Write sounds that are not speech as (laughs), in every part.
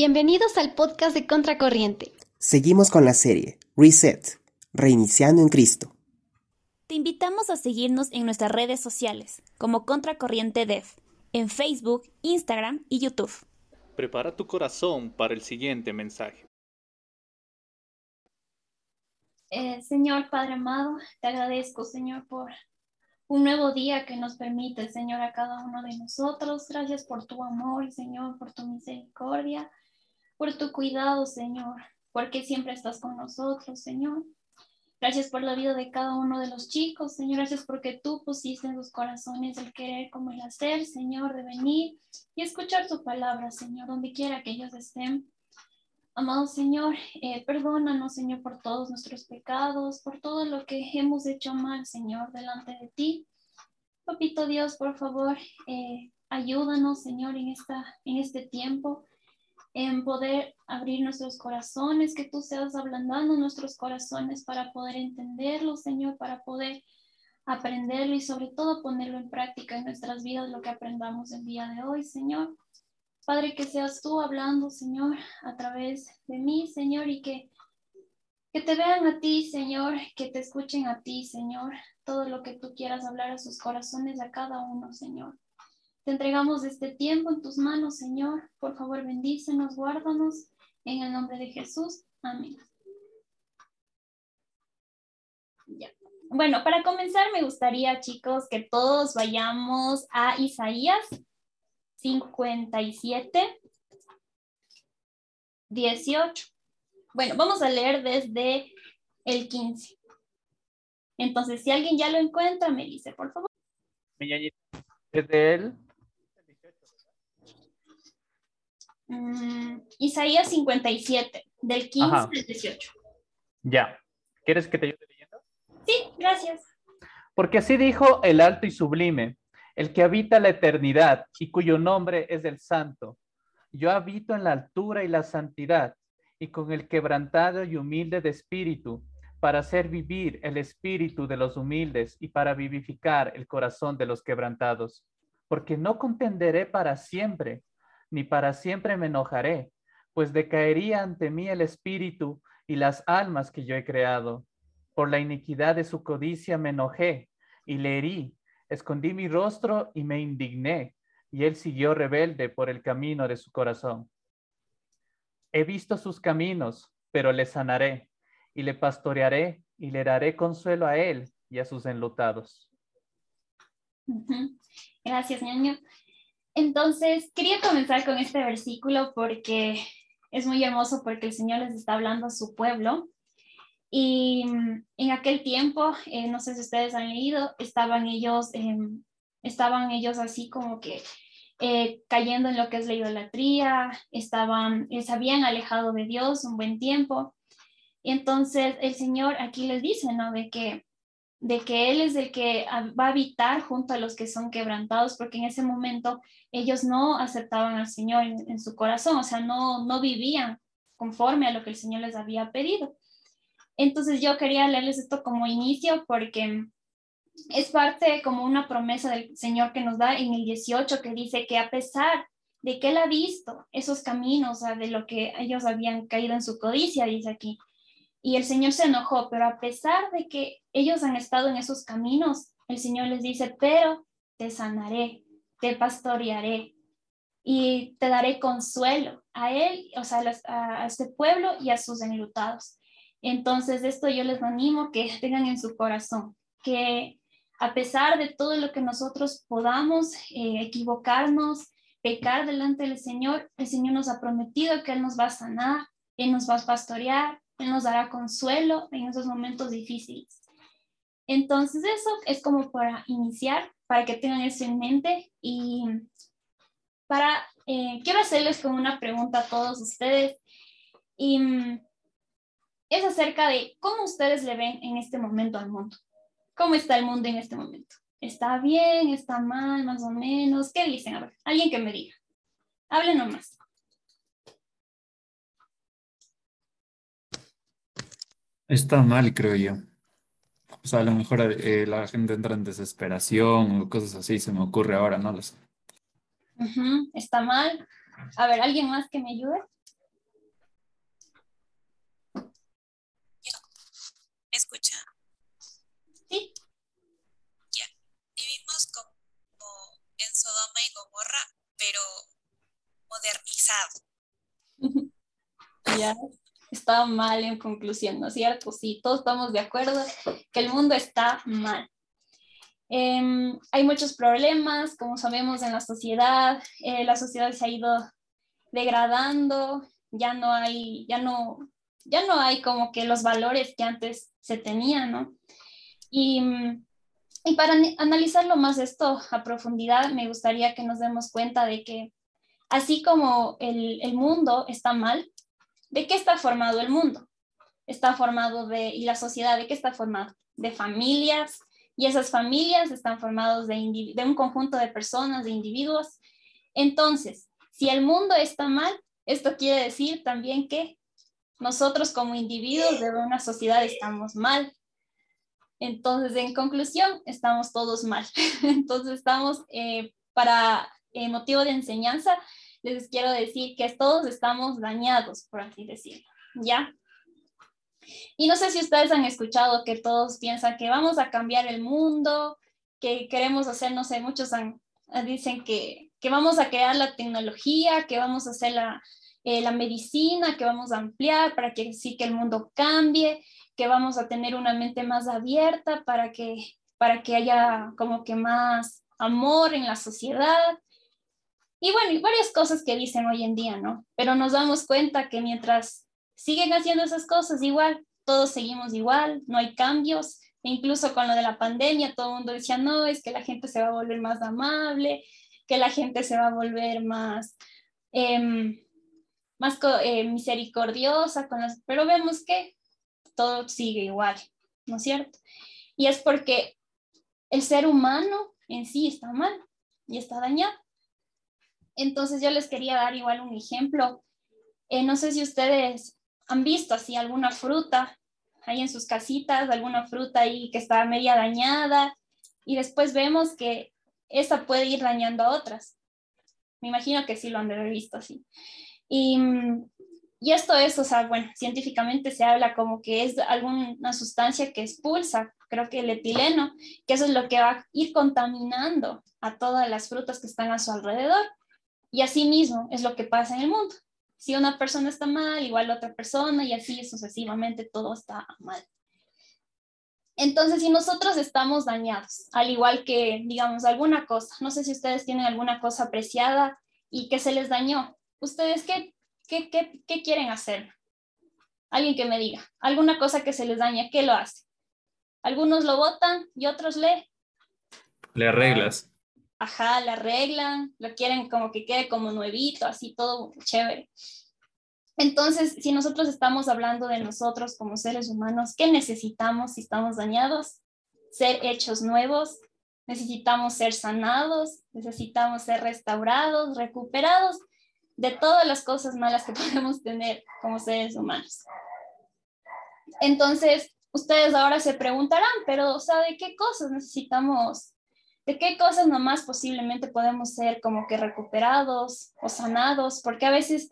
Bienvenidos al podcast de Contracorriente. Seguimos con la serie Reset, Reiniciando en Cristo. Te invitamos a seguirnos en nuestras redes sociales como Contracorriente Dev, en Facebook, Instagram y YouTube. Prepara tu corazón para el siguiente mensaje. Eh, Señor Padre amado, te agradezco, Señor, por un nuevo día que nos permite, Señor, a cada uno de nosotros. Gracias por tu amor, Señor, por tu misericordia, por tu cuidado, Señor, porque siempre estás con nosotros, Señor. Gracias por la vida de cada uno de los chicos, Señor. Gracias porque tú pusiste en sus corazones el querer como el hacer, Señor, de venir y escuchar tu palabra, Señor, donde quiera que ellos estén. Amado Señor, eh, perdónanos, Señor, por todos nuestros pecados, por todo lo que hemos hecho mal, Señor, delante de ti. Papito Dios, por favor, eh, ayúdanos, Señor, en, esta, en este tiempo, en poder abrir nuestros corazones, que tú seas ablandando nuestros corazones para poder entenderlo, Señor, para poder aprenderlo y sobre todo ponerlo en práctica en nuestras vidas, lo que aprendamos el día de hoy, Señor. Padre, que seas tú hablando, Señor, a través de mí, Señor, y que, que te vean a ti, Señor, que te escuchen a ti, Señor, todo lo que tú quieras hablar a sus corazones, a cada uno, Señor. Te entregamos este tiempo en tus manos, Señor. Por favor, bendícenos, guárdanos, en el nombre de Jesús. Amén. Bueno, para comenzar, me gustaría, chicos, que todos vayamos a Isaías 57, 18. Bueno, vamos a leer desde el 15. Entonces, si alguien ya lo encuentra, me dice, por favor. Desde él. Mm, Isaías 57, del 15 al 18. Ya. ¿Quieres que te ayude leyendo? Sí, gracias. Porque así dijo el alto y sublime, el que habita la eternidad y cuyo nombre es el santo. Yo habito en la altura y la santidad y con el quebrantado y humilde de espíritu, para hacer vivir el espíritu de los humildes y para vivificar el corazón de los quebrantados. Porque no contenderé para siempre, ni para siempre me enojaré, pues decaería ante mí el espíritu y las almas que yo he creado. Por la iniquidad de su codicia me enojé y le herí Escondí mi rostro y me indigné, y él siguió rebelde por el camino de su corazón. He visto sus caminos, pero le sanaré, y le pastorearé, y le daré consuelo a él y a sus enlutados. Gracias, ñaño. Entonces, quería comenzar con este versículo porque es muy hermoso porque el Señor les está hablando a su pueblo y mm, en aquel tiempo, eh, no sé si ustedes han leído, estaban ellos, em, estaban ellos así como que eh, cayendo en lo que es la idolatría, estaban, se habían alejado de Dios un buen tiempo. Y entonces el Señor aquí les dice, ¿no? De que, de que Él es el que va a habitar junto a los que son quebrantados, porque en ese momento ellos no aceptaban al Señor en, su corazón, o sea, no, no vivían conforme a lo que el Señor les había pedido. Entonces yo quería leerles esto como inicio porque es parte como una promesa del Señor que nos da en el 18 que dice que a pesar de que Él ha visto esos caminos, de lo que ellos habían caído en su codicia, dice aquí, y el Señor se enojó, pero a pesar de que ellos han estado en esos caminos, el Señor les dice, pero te sanaré, te pastorearé y te daré consuelo a Él, o sea, a, este pueblo y a sus enlutados. Entonces, esto yo les animo que (laughs) tengan en su corazón, que a pesar de todo lo que nosotros podamos eh, equivocarnos, pecar delante del Señor, el Señor nos ha prometido que Él nos va a sanar, Él nos va a pastorear, Nos dará consuelo en esos momentos difíciles. Entonces, eso es como para iniciar, para que tengan eso en mente y para, eh, quiero hacerles como una pregunta a todos ustedes. Y mm, es acerca de cómo ustedes le ven en este momento al mundo. ¿Cómo está el mundo en este momento? ¿Está bien? ¿Está mal? ¿Más o menos? ¿Qué dicen? A ver, alguien que me diga. Hablen nomás. Está mal, creo yo. O sea, a lo mejor eh, la gente entra en desesperación o cosas así, se me ocurre ahora, no lo sé. Está mal. A ver, ¿alguien más que me ayude? ¿Me escucha? Sí. Ya. Vivimos como en Sodoma y Gomorra, pero modernizado. (laughs) Ya está mal en conclusión, ¿no es cierto? Sí, todos estamos de acuerdo que el mundo está mal. Em, hay muchos problemas, como sabemos, en la sociedad. Eh, la sociedad se ha ido degradando, ya no hay, ya no, ya no hay como que los valores que antes se tenían, ¿no? Y, y para analizarlo más esto a profundidad, me gustaría que nos demos cuenta de que así como el, el mundo está mal, ¿de qué está formado el mundo? Está formado de, y la sociedad, ¿de qué está formado? De familias, y esas familias están formadas de, un conjunto de personas, de individuos. Entonces, si el mundo está mal, esto quiere decir también que nosotros como individuos de una sociedad estamos mal. Entonces, en conclusión, estamos todos mal. (laughs) Entonces, estamos eh, para eh, motivo de enseñanza, les quiero decir que todos estamos dañados, por así decirlo, ¿ya? Y no sé si ustedes han escuchado que todos piensan que vamos a cambiar el mundo, que queremos hacer, no sé, muchos dicen que, que, vamos a crear la tecnología, que vamos a hacer la, eh, la medicina, que vamos a ampliar para que sí que el mundo cambie, que vamos a tener una mente más abierta para que, para que haya como que más amor en la sociedad. Y bueno, y varias cosas que dicen hoy en día, ¿no? Pero nos damos cuenta que mientras siguen haciendo esas cosas igual, todos seguimos igual, no hay cambios. E incluso con lo de la pandemia, todo el mundo decía, no, es que la gente se va a volver más amable, que la gente se va a volver más, eh, más eh, misericordiosa, con las... pero vemos que todo sigue igual, ¿no es cierto? Y es porque el ser humano en sí está mal y está dañado. Entonces yo les quería dar igual un ejemplo. Eh, no sé si ustedes han visto así alguna fruta ahí en sus casitas, alguna fruta ahí que está media dañada y después vemos que esa puede ir dañando a otras. Me imagino que sí lo han visto así. Y, y esto es, o sea, bueno, científicamente se habla como que es alguna sustancia que expulsa, creo que el etileno, que eso es lo que va a ir contaminando a todas las frutas que están a su alrededor. Y así mismo es lo que pasa en el mundo si una persona está mal, igual otra persona y así sucesivamente todo está mal. Entonces, si nosotros estamos dañados, al igual que, digamos, alguna cosa, no sé si ustedes tienen alguna cosa apreciada y que se les dañó, ¿ustedes qué, qué, qué, qué quieren hacer? Alguien que me diga, alguna cosa que se les daña, ¿qué lo hace? Algunos lo votan y otros le... Le arreglas ajá, la arreglan, lo quieren como que quede como nuevito, así todo chévere. Entonces, si nosotros estamos hablando de nosotros como seres humanos, ¿qué necesitamos si estamos dañados? Ser hechos nuevos, necesitamos ser sanados, necesitamos ser restaurados, recuperados de todas las cosas malas que (laughs) podemos tener como seres humanos. Entonces, ustedes ahora se preguntarán, pero, o sea, ¿de qué cosas necesitamos de qué cosas nomás posiblemente podemos ser como que recuperados o sanados, porque a veces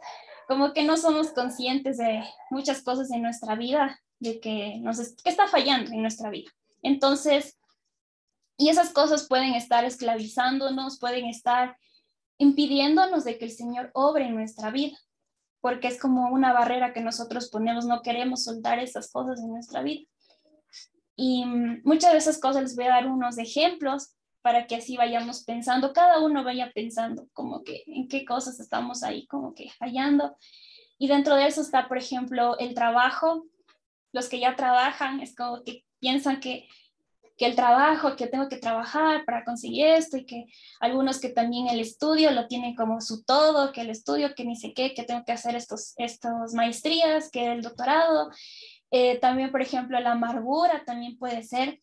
como que no somos conscientes de muchas cosas en nuestra vida, de que, nos que está fallando en nuestra vida. Entonces, y esas cosas pueden estar esclavizándonos, pueden estar impidiéndonos de que el Señor obre en nuestra vida, porque es como una barrera que nosotros ponemos, no queremos soltar esas cosas en nuestra vida. Y muchas de esas cosas les voy a dar unos ejemplos para que así vayamos pensando, cada uno vaya pensando como que en qué cosas estamos ahí como que fallando. Y dentro de eso está, por ejemplo, el trabajo. Los que ya trabajan es como que piensan que, que el trabajo, que tengo que trabajar para conseguir esto y que algunos que también el estudio lo tienen como su todo, que el estudio, que ni sé qué, que tengo que hacer estos, estos maestrías, que el doctorado. Eh, también, por ejemplo, la amargura también puede ser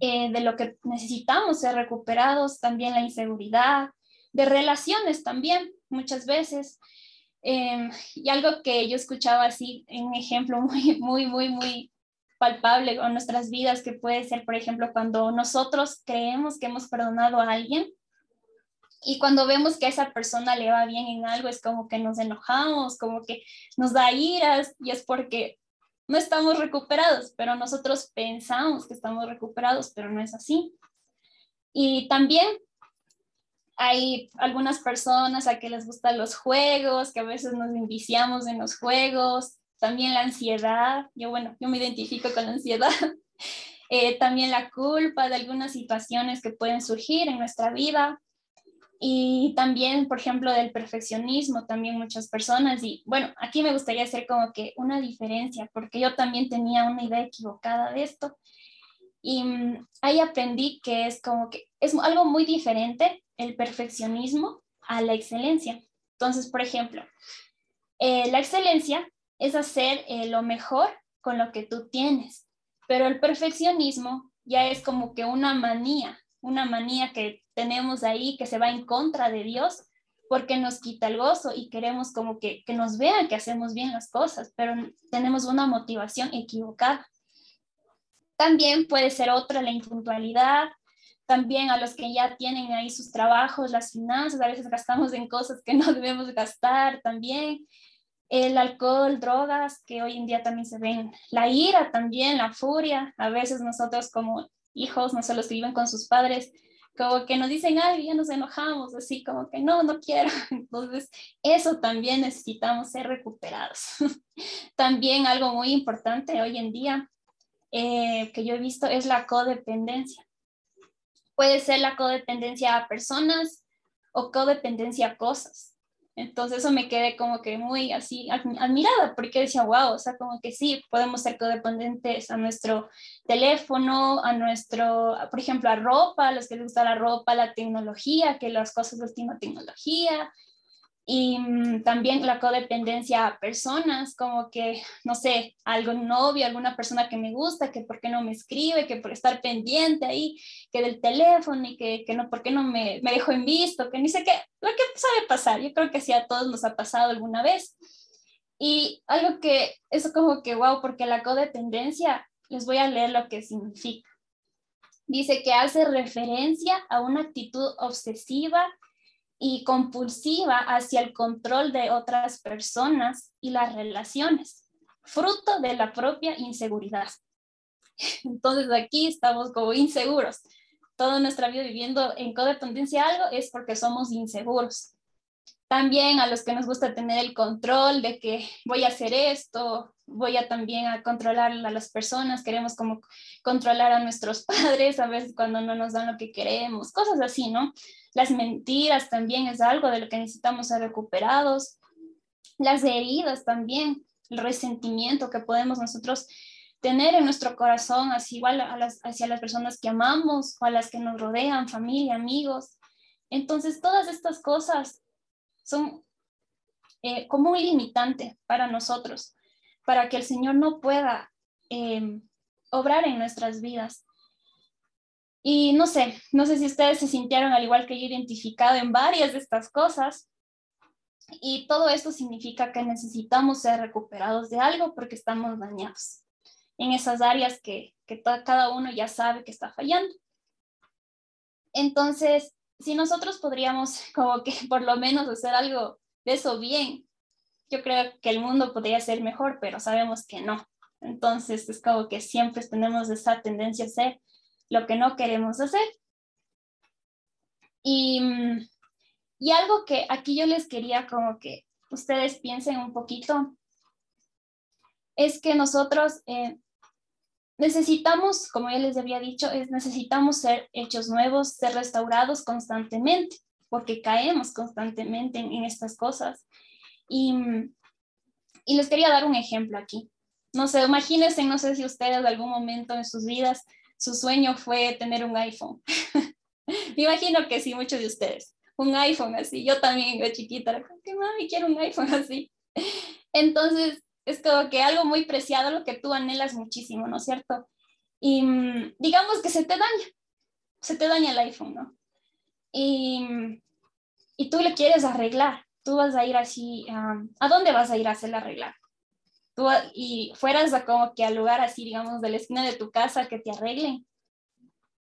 eh, de lo que necesitamos ser recuperados, también la inseguridad, de relaciones también, muchas veces. Em, y algo que yo escuchaba así, un ejemplo (laughs) muy, muy, muy, muy palpable con nuestras vidas, que puede ser, por ejemplo, cuando nosotros creemos que hemos perdonado a alguien y cuando vemos que a esa persona le va bien en algo, es como que nos enojamos, como que nos da iras y es porque no estamos recuperados, pero nosotros pensamos que estamos recuperados, pero no es así. Y también hay algunas personas a que les gustan los juegos, que a veces nos enviciamos en los juegos, también la ansiedad, yo bueno, yo me identifico con la ansiedad, (laughs) eh, también la culpa de algunas situaciones que pueden surgir en nuestra vida y también, por ejemplo, del perfeccionismo, también muchas personas. Y bueno, aquí me gustaría hacer como que una diferencia, porque yo también tenía una idea equivocada de esto. Y mm, ahí aprendí que es como que es algo muy diferente el perfeccionismo a la excelencia. Entonces, por ejemplo, eh, la excelencia es hacer eh, lo mejor con lo que tú tienes, pero el perfeccionismo ya es como que una manía, una manía que tenemos ahí que se va en contra de Dios porque nos quita el gozo y queremos como que, que nos vean que hacemos bien las cosas, pero tenemos una motivación equivocada. También puede ser otra la impuntualidad, también a los que ya tienen ahí sus trabajos, las finanzas, a veces gastamos en cosas que no (laughs) debemos gastar también, el alcohol, drogas, que hoy en día también se ven, la ira también, la furia, a veces nosotros como hijos, no sé, los que viven con sus padres, como que nos dicen algo y ya nos enojamos, así como que no, no quiero. (laughs) Entonces, eso también necesitamos ser recuperados. (laughs) también algo muy importante hoy en día eh, que yo he visto es la codependencia. Puede ser la codependencia a personas o codependencia a cosas. Entonces eso me quedé como que muy así admirada porque decía, wow, o sea, como que sí, podemos ser codependientes a nuestro teléfono, a nuestro, por ejemplo, a ropa, a los que les gusta la ropa, la tecnología, que las cosas de última tecnología, y mm, también la codependencia a personas, como que, no sé, algún novio, alguna persona que me gusta, que por qué no me escribe, que por estar pendiente ahí, que del teléfono y que, que no, por qué no me, me dejó en visto, que ni sé qué, lo que sabe pasar, yo creo que sí a todos nos ha pasado alguna vez. Y algo que, eso como que, wow, porque la codependencia, les voy a leer lo que significa. Dice que hace referencia a una actitud obsesiva y compulsiva hacia el control de otras personas y las relaciones, fruto de la propia inseguridad. (laughs) Entonces aquí estamos como inseguros. Toda nuestra vida viviendo en codependencia a algo es porque somos inseguros. También a los que nos gusta tener el control de que voy a hacer esto, voy a también a controlar a las personas, queremos como controlar a nuestros (laughs) padres a veces cuando no nos dan lo que queremos, cosas así, ¿no? Las mentiras también es algo de lo que necesitamos ser recuperados. Las heridas también, el resentimiento que podemos nosotros tener en nuestro corazón, así igual a las, hacia las personas que amamos o a las que nos rodean, familia, amigos. Entonces, todas estas cosas son eh, como un limitante para nosotros, para que el Señor no pueda eh, obrar en nuestras vidas. Y no sé, no sé si ustedes se sintieron al igual que yo identificado en varias de estas cosas. Y todo esto significa que necesitamos ser recuperados de algo porque estamos dañados en esas áreas que, que cada uno ya sabe que está fallando. Entonces, si nosotros podríamos como que (laughs) por lo menos hacer algo de eso bien, yo creo que el mundo podría ser mejor, pero sabemos que no. Entonces, es como que siempre tenemos esa tendencia a ser lo que no queremos hacer. Y, y algo que aquí yo les quería como que ustedes piensen un poquito, es que nosotros eh, necesitamos, como ya les había dicho, es, necesitamos ser hechos nuevos, ser restaurados constantemente, porque caemos constantemente en, en estas cosas. Y, y, les quería dar un ejemplo aquí. No sé, imagínense, no sé si ustedes en algún momento en sus vidas su sueño fue tener un iPhone. (laughs) Me imagino que sí, muchos de ustedes. Un iPhone así. Yo también, yo chiquita, que mami, quiero un iPhone (laughs) así. Entonces, es como que algo muy preciado, lo que tú anhelas muchísimo, ¿no es cierto? Y digamos que se te daña, se te daña el iPhone, ¿no? Y, y tú le quieres arreglar, tú vas a ir así, ¿a dónde vas a ir a hacerle arreglar? y fueras a como que al lugar así, digamos, de la esquina de tu casa que te arreglen.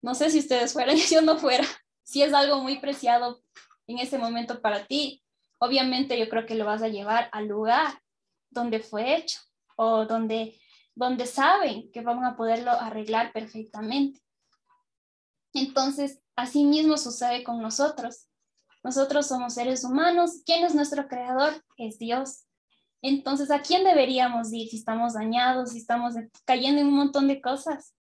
No sé si ustedes fueran, (laughs) yo no fuera. Si es algo muy preciado en ese momento para ti, obviamente yo creo que lo vas a llevar al lugar donde fue hecho o donde donde saben que van a poderlo arreglar perfectamente. Entonces, así mismo sucede con nosotros. Nosotros somos seres humanos. ¿Quién es nuestro creador? Es Dios. Entonces, ¿a quién deberíamos ir si estamos dañados, si estamos cayendo en un montón de cosas?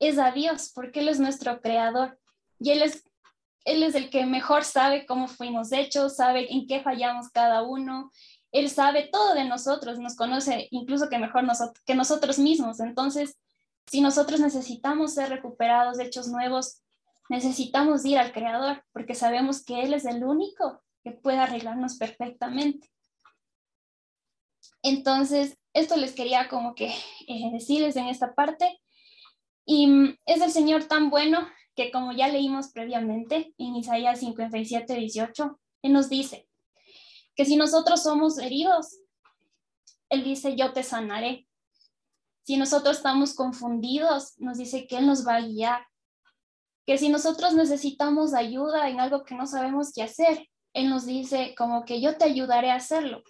Es a Dios, porque Él es nuestro creador. Y Él es, Él es el que mejor sabe cómo fuimos hechos, sabe en qué fallamos cada uno. Él sabe todo de nosotros, nos conoce incluso que mejor que nosotros mismos. Entonces, si nosotros necesitamos ser recuperados, hechos nuevos, necesitamos ir al Creador, porque sabemos que Él es el único que puede arreglarnos perfectamente. Entonces, esto les quería como que eh, decirles en esta parte. Y mm, es el Señor tan bueno que como ya leímos previamente en Isaías 57, 18, Él nos dice que si nosotros somos heridos, Él dice, yo te sanaré. Si nosotros estamos confundidos, nos dice que Él nos va a guiar. Que si nosotros necesitamos ayuda en algo que no sabemos qué hacer, Él nos dice como que yo te ayudaré a hacerlo.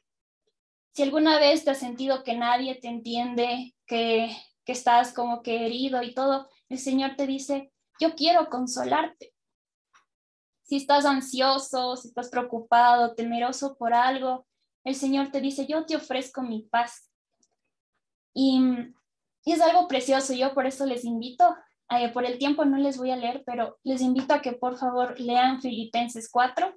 Si alguna vez te has sentido que nadie te entiende, que, que estás como que herido y todo, el Señor te dice, yo quiero consolarte. Si estás ansioso, si estás preocupado, temeroso por algo, el Señor te dice, yo te ofrezco mi paz. Y, y es algo precioso, yo por eso les invito, eh, por el tiempo no les voy a leer, pero les invito a que por favor lean Filipenses 4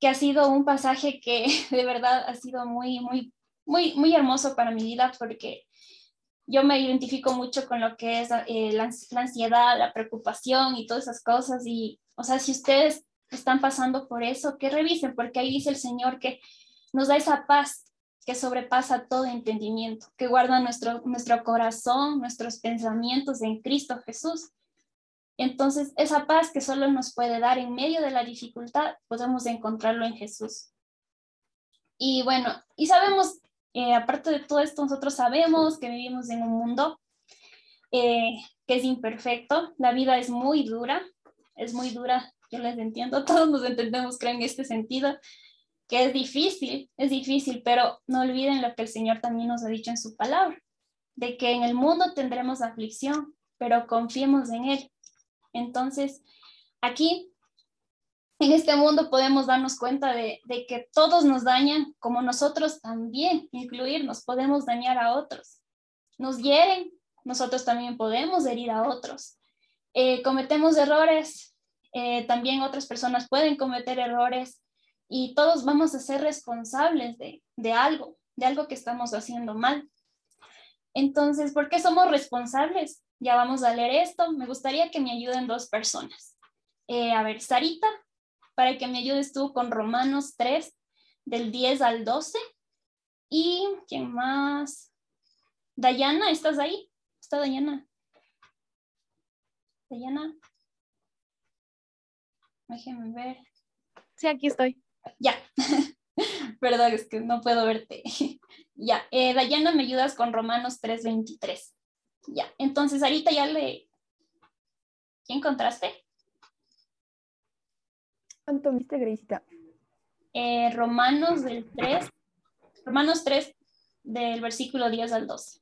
que ha sido un pasaje que (laughs) de verdad ha sido muy, muy, muy, muy hermoso para mi vida porque yo me identifico mucho con lo que es eh, la, la, ansiedad, la preocupación y todas esas cosas. Y, o sea, si ustedes están pasando por eso, que revisen, porque ahí dice el Señor que nos da esa paz sobrepasa todo entendimiento, que guarda nuestro, nuestro corazón, nuestros pensamientos en Cristo Jesús. Entonces, esa paz que solo nos puede dar en medio de la dificultad, podemos encontrarlo en Jesús. Y bueno, y sabemos, eh, aparte de todo esto, nosotros sabemos que vivimos en un mundo eh, que es imperfecto, la vida es muy dura, es muy dura, yo les entiendo, (laughs) todos nos entendemos, creo, en este sentido, que es difícil, es difícil, pero no olviden lo que el Señor también nos ha dicho en su palabra, de que en el mundo tendremos aflicción, pero confiemos en Él, entonces, aquí, en este mundo, podemos darnos cuenta de, que todos nos dañan, como nosotros también, incluirnos, podemos dañar a otros. Nos hieren, nosotros también podemos herir a otros. Eh, cometemos errores, eh, también otras personas pueden cometer errores y todos vamos a ser responsables de, de algo, de algo que estamos haciendo mal. Entonces, ¿por qué somos responsables? Ya vamos a leer esto. Me gustaría que me ayuden dos personas. Eh, a ver, Sarita, para que me ayudes tú con Romanos 3, del 10 al 12. Y, ¿quién más? Dayana, ¿estás ahí? ¿Está Dayana? Dayana. Déjeme ver. Sí, aquí estoy. Ya. (laughs) Perdón, es que no puedo verte. (laughs) ya. Eh, Dayana, ¿me ayudas con Romanos 3, 23? Ya, entonces ahorita ya le... ¿Qué encontraste? ¿Cuánto viste, Grisita? Eh, Romanos del 3, Romanos 3 del versículo 10 al 12.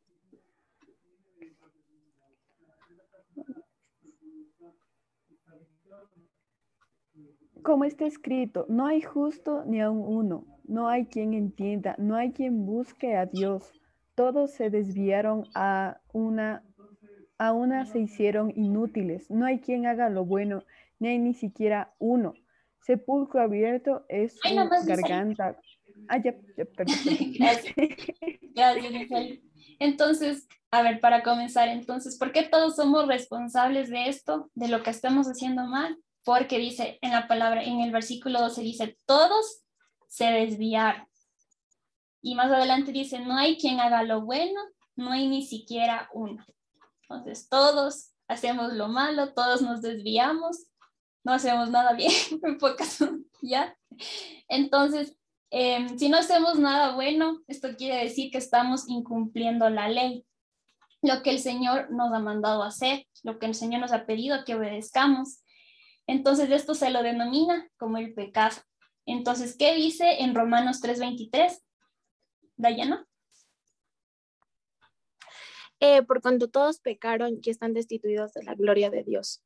Como está escrito, no hay justo ni aun uno, no hay quien entienda, no hay quien busque a Dios todos se desviaron a una, a una se hicieron inútiles. No hay quien haga lo bueno, ni hay ni siquiera uno. Sepulcro abierto es su garganta. Ah, ya, ya, perdón. (laughs) Gracias, Entonces, a ver, para comenzar, entonces, ¿por qué todos somos responsables de esto, de lo que estamos haciendo mal? Porque dice en la palabra, en el versículo 12 dice, todos se desviaron. Y más adelante dice, no hay quien haga lo bueno, no hay ni siquiera uno. Entonces todos hacemos lo malo, todos nos desviamos, no hacemos nada bien, (laughs) en pocas, ¿ya? Entonces, em, si no hacemos nada bueno, esto quiere decir que estamos incumpliendo la ley, lo que el Señor nos ha mandado hacer, lo que el Señor nos ha pedido que obedezcamos. Entonces, esto se lo denomina como el pecado. Entonces, ¿qué dice en Romanos 3:23? Dayana. eh, por cuando todos pecaron y están destituidos de la gloria de Dios.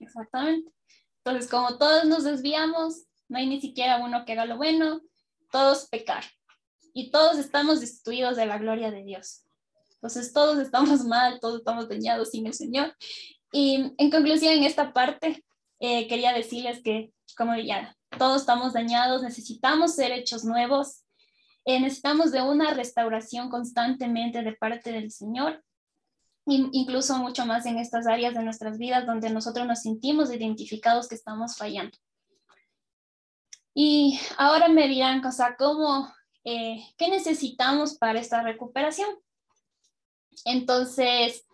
Exactamente. Entonces, como todos nos desviamos, no hay ni siquiera uno que haga lo bueno, todos pecar. Y todos estamos destituidos de la gloria de Dios. Entonces, todos estamos (laughs) mal, todos estamos dañados sin el Señor. Y en conclusión, en esta parte, eh, quería decirles que, como ya todos estamos dañados, necesitamos ser hechos nuevos, eh, necesitamos de una restauración constantemente de parte del Señor, incluso mucho más en estas áreas de nuestras vidas donde nosotros nos sentimos identificados que estamos fallando. Y ahora me dirán, o sea, ¿cómo, eh, qué necesitamos para esta recuperación? Entonces,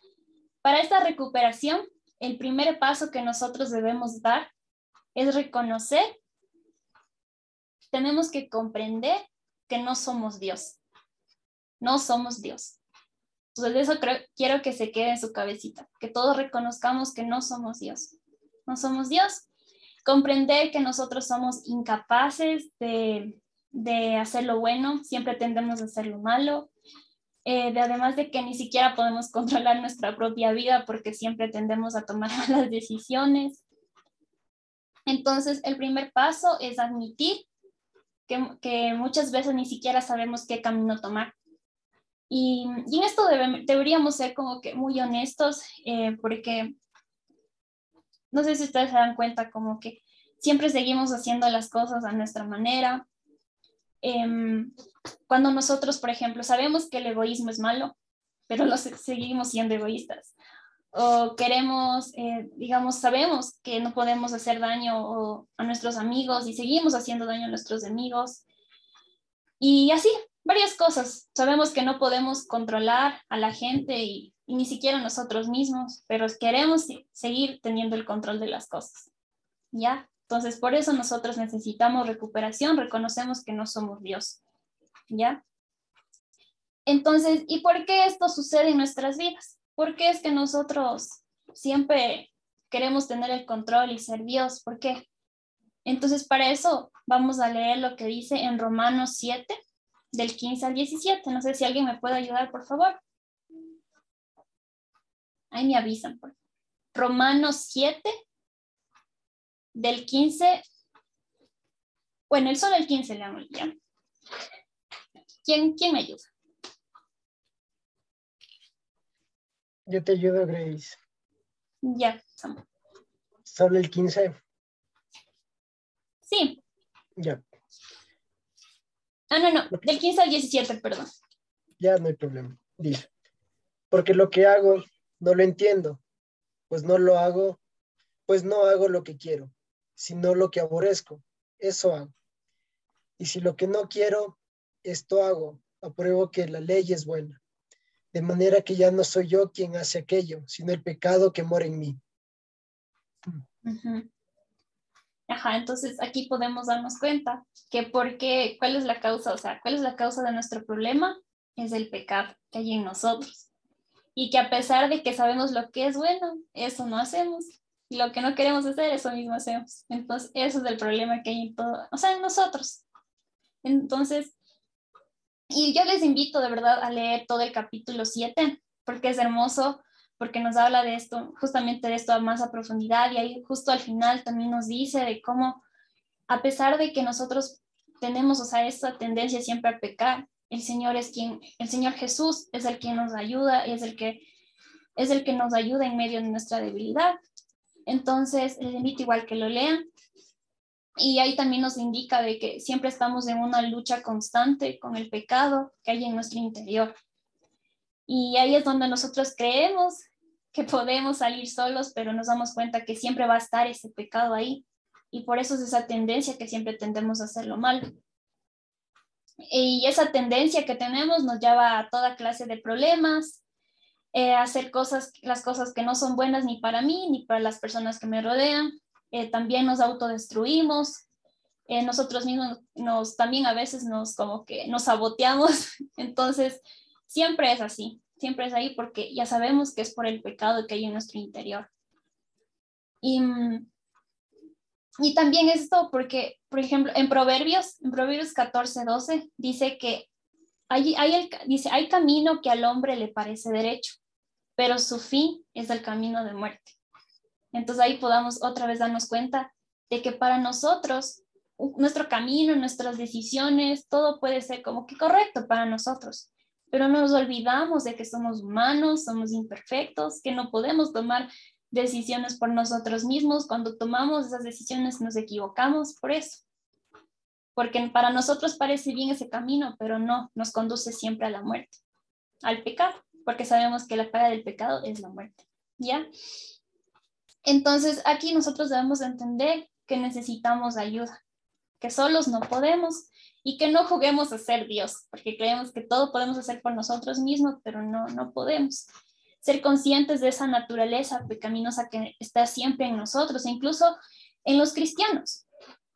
para esta recuperación, el primer paso que nosotros debemos dar es reconocer, tenemos que comprender que no somos Dios. No somos Dios. Entonces eso quiero que se quede en su cabecita, que todos reconozcamos que no somos Dios. No somos Dios. Comprender que nosotros somos incapaces de, de hacer lo bueno, siempre tendemos a hacer lo malo. Eh, de, además de que ni siquiera podemos controlar nuestra propia vida porque siempre tendemos a tomar (laughs) malas decisiones. Entonces, el primer paso es admitir que, muchas veces ni siquiera sabemos qué camino tomar. Y, en esto deberíamos ser como que muy honestos, eh, porque no sé si ustedes se dan cuenta como que siempre seguimos haciendo las cosas a nuestra manera. Em, cuando nosotros, por ejemplo, sabemos que el egoísmo es malo, pero lo seguimos siendo egoístas o queremos, eh, digamos, sabemos que no podemos hacer daño a nuestros amigos y seguimos haciendo daño a nuestros amigos. Y así, varias cosas. Sabemos que no podemos controlar a la gente y, y ni siquiera nosotros mismos, pero queremos seguir teniendo el control de las cosas. ¿Ya? Entonces, por eso nosotros necesitamos recuperación, reconocemos que no somos Dios. ¿Ya? Entonces, ¿y por qué esto sucede en nuestras vidas? ¿Por qué es que nosotros siempre queremos tener el control y ser Dios? ¿Por qué? Entonces, para eso vamos a leer lo que dice en Romanos 7, del 15 al 17. No sé si alguien me puede ayudar, por favor. Ahí me avisan. Por Romanos 7, del 15. Bueno, el solo el 15 le ya. ¿Quién, ¿Quién me ayuda? Yo te ayudo, Grace. Ya. ¿Solo el 15? Sí. Ya. Ah, no, no, del 15 al 17, perdón. Ya no hay problema. Dice, porque lo que hago no lo entiendo, pues no lo hago, pues no hago lo que quiero, sino lo que aborrezco, eso hago. Y si lo que no quiero, esto hago, apruebo que la ley es buena de manera que ya no soy yo quien hace aquello, sino el pecado que mora en mí. Ajá, entonces aquí podemos darnos cuenta que porque, ¿cuál es la causa? O sea, ¿cuál es la causa de nuestro problema? Es el pecado que hay en nosotros. Y que a pesar de que sabemos lo que es bueno, eso no hacemos. Y lo que no queremos hacer, eso mismo hacemos. Entonces, eso es el problema que hay en todo, o sea, en nosotros. Entonces, y yo les invito de verdad a leer todo el capítulo 7, porque es hermoso, porque nos habla de esto, justamente de esto más a profundidad, y ahí justo al final también nos dice de cómo, a pesar de que nosotros tenemos, o sea, esta tendencia siempre a pecar, el Señor es quien, el Señor Jesús es el que nos ayuda, es el que, es el que nos ayuda en medio de nuestra debilidad. Entonces, les invito igual que lo lean, y ahí también nos indica de que siempre estamos en una lucha constante con el pecado que hay en nuestro interior. Y ahí es donde nosotros creemos que podemos salir solos, pero nos damos cuenta que siempre va a estar ese pecado ahí. Y por eso es esa tendencia que siempre tendemos a hacerlo mal. Y esa tendencia que tenemos nos lleva a toda clase de problemas, eh, hacer cosas, las cosas que no son buenas ni para mí ni para las personas que me rodean, eh, también nos autodestruimos, eh, nosotros mismos nos también a veces nos como que nos saboteamos, (laughs) entonces siempre es así, siempre es ahí porque ya sabemos que es por el pecado que hay en nuestro interior. Y, y también esto porque, por ejemplo, en Proverbios, en Proverbios 14, 12, dice que hay, hay dice, hay camino que al hombre le parece derecho, pero su fin es el camino de muerte. Entonces ahí podamos otra vez darnos cuenta de que para nosotros, nuestro camino, nuestras decisiones, todo puede ser como que correcto para nosotros, pero nos olvidamos de que somos humanos, somos imperfectos, que no podemos tomar decisiones por nosotros mismos. Cuando tomamos esas decisiones nos equivocamos por eso. Porque para nosotros parece bien ese camino, pero no, nos conduce siempre a la muerte, al pecado, porque sabemos que la paga del pecado es la muerte. ¿Ya? Entonces aquí nosotros debemos entender que necesitamos ayuda, que solos no podemos y que no juguemos a ser Dios, porque creemos que todo podemos hacer por nosotros mismos, pero no, no podemos ser conscientes de esa naturaleza pecaminosa que está siempre en nosotros, incluso en los cristianos,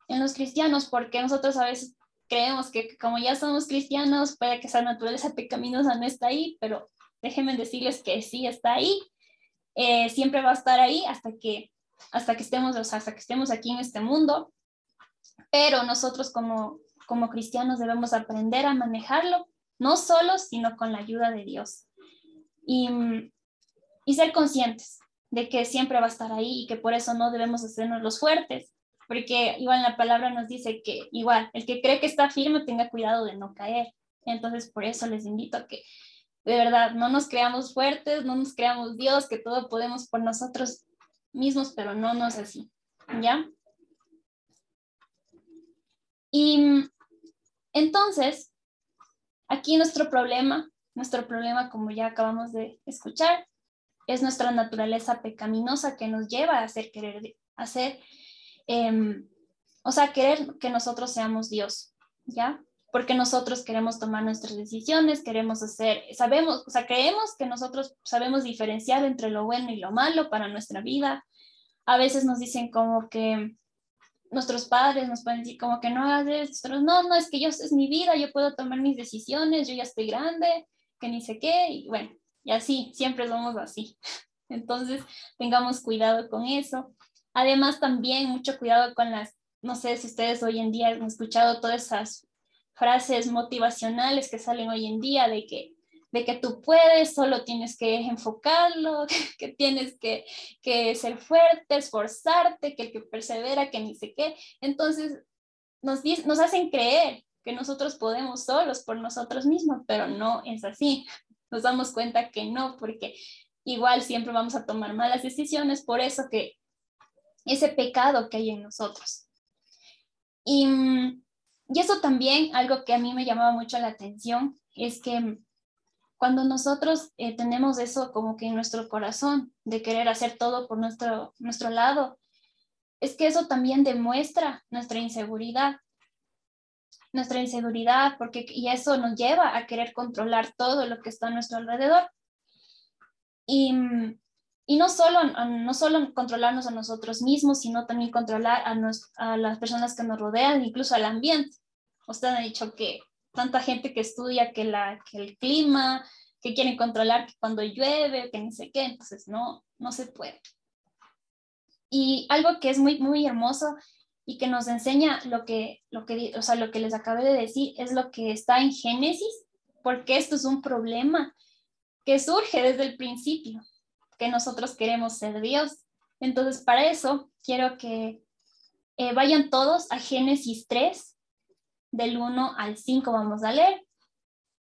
en los cristianos, porque nosotros a veces creemos que como ya somos cristianos, puede que esa naturaleza pecaminosa no está ahí, pero déjenme decirles que sí está ahí, eh, siempre va a estar ahí hasta que, hasta que estemos, hasta que estemos aquí en este mundo, pero nosotros como, como cristianos debemos aprender a manejarlo, no solos, sino con la ayuda de Dios. Y y ser conscientes de que siempre va a estar ahí y que por eso no debemos hacernos los fuertes, porque igual la palabra nos dice que igual el que cree que está firme tenga cuidado de no caer. Entonces por eso les invito a que de verdad no nos creamos fuertes, no nos creamos Dios, que todo podemos por nosotros mismos, pero no nos así, ¿ya? Y entonces, aquí nuestro problema, nuestro problema como ya acabamos de escuchar, es nuestra naturaleza pecaminosa que nos lleva a hacer querer, hacer, em, o sea, querer que nosotros seamos Dios, ¿ya? Porque nosotros queremos tomar nuestras decisiones, queremos hacer, sabemos, o sea, creemos que nosotros sabemos diferenciar entre lo bueno y lo malo para nuestra vida. A veces nos dicen como que nuestros padres nos pueden decir como que no hagas esto, no, no, es que yo, es mi vida, yo puedo tomar mis decisiones, yo ya estoy grande, que ni sé qué, y bueno, y así, siempre somos así. (laughs) Entonces, tengamos cuidado con eso. Además, también mucho cuidado con las, no sé si ustedes hoy en día han escuchado todas esas frases motivacionales que salen hoy en día de que de que tú puedes, solo tienes que enfocarlo, (laughs) que tienes que, que ser fuerte, esforzarte, que el que persevera, que ni sé qué. Entonces, nos, nos hacen creer que nosotros podemos solos por nosotros mismos, pero no es así nos damos cuenta que no, porque igual siempre vamos a tomar malas decisiones, por eso que ese pecado que hay en nosotros. Y, y eso también, algo que a mí me llamaba mucho la atención, es que cuando nosotros eh, tenemos eso como que en nuestro corazón, de querer hacer todo por nuestro, nuestro lado, es que eso también demuestra nuestra inseguridad nuestra inseguridad, porque y eso nos lleva a querer controlar todo lo que está a nuestro alrededor. Y, y no, solo, no solo controlarnos a nosotros mismos, sino también controlar a, nos, a las personas que nos rodean, incluso al ambiente. Usted ha dicho que tanta gente que estudia que, la, que el clima, que quieren controlar que cuando llueve, que ni sé qué, entonces no, no se puede. Y algo que es muy, muy hermoso y que nos enseña lo que, lo que, o sea, lo que les acabé de decir es lo que está en Génesis, porque esto es un problema que surge desde el principio, que nosotros queremos ser Dios. Entonces, para eso, quiero que eh, vayan todos a Génesis 3, del 1 al 5 vamos a leer.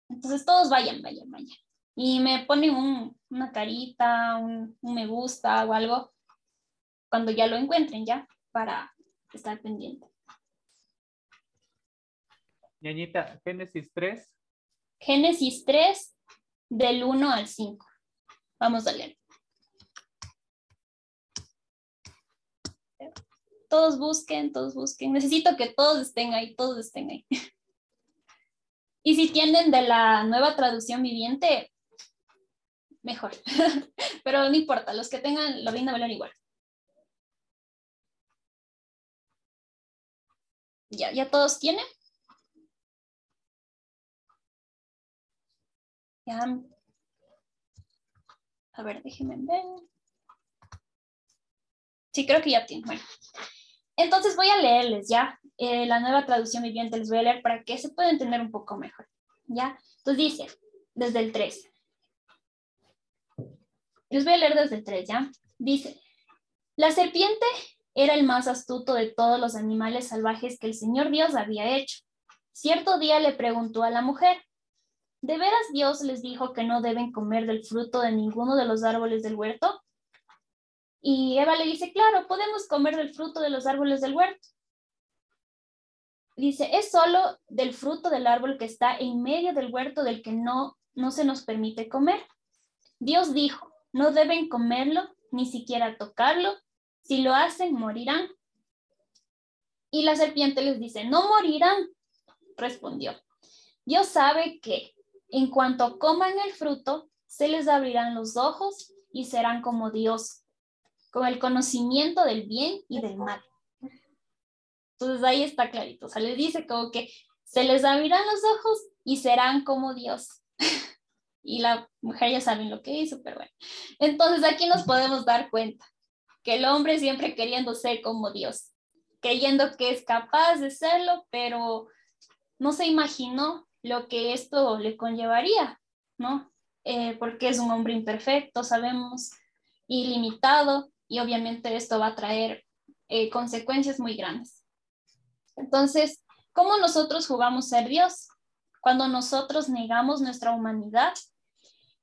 Entonces, todos vayan, vayan, vayan. Y me ponen un, una carita, un, un me gusta o algo cuando ya lo encuentren, ¿ya? Para estar pendiente. Ñañita, Génesis 3. Génesis 3, del 1 al 5. Vamos a leer. Todos busquen, todos busquen. Necesito que todos estén ahí, todos estén ahí. Y si tienen de la nueva traducción viviente, mejor. (laughs) Pero no importa, los que tengan lo van a valer igual. ¿Ya, ya todos tienen? Ya. A ver, déjenme ver. Sí, creo que ya tienen. Bueno. Entonces voy a leerles ya eh, la nueva traducción viviente. Les voy a leer para que se pueda entender un poco mejor. ¿Ya? Entonces dice, desde el 3. Les voy a leer desde el 3, ¿ya? Dice, la serpiente era el más astuto de todos los animales salvajes que el Señor Dios había hecho. Cierto día le preguntó a la mujer, ¿de veras Dios les dijo que no deben comer del fruto de ninguno de los árboles del huerto? Y Eva le dice, claro, podemos comer del fruto de los árboles del huerto. Dice, es solo del fruto del árbol que está en medio del huerto del que no, no se nos permite comer. Dios dijo, no deben comerlo, ni siquiera tocarlo. Si lo hacen, morirán. Y la serpiente les dice, no morirán, respondió. Dios sabe que en cuanto coman el fruto, se les abrirán los ojos y serán como Dios, con el conocimiento del bien y del mal. Entonces ahí está clarito, o sea, les dice como que se les abrirán los ojos y serán como Dios. (laughs) y la mujer ya saben lo que hizo, pero bueno. Entonces aquí nos podemos dar cuenta que el hombre siempre queriendo ser como Dios, creyendo que es capaz de serlo, pero no se imaginó lo que esto le conllevaría, ¿no? Eh, porque es un hombre imperfecto, sabemos, ilimitado, y obviamente esto va a traer eh, consecuencias muy grandes. Entonces, ¿cómo nosotros jugamos ser Dios? Cuando nosotros negamos nuestra humanidad,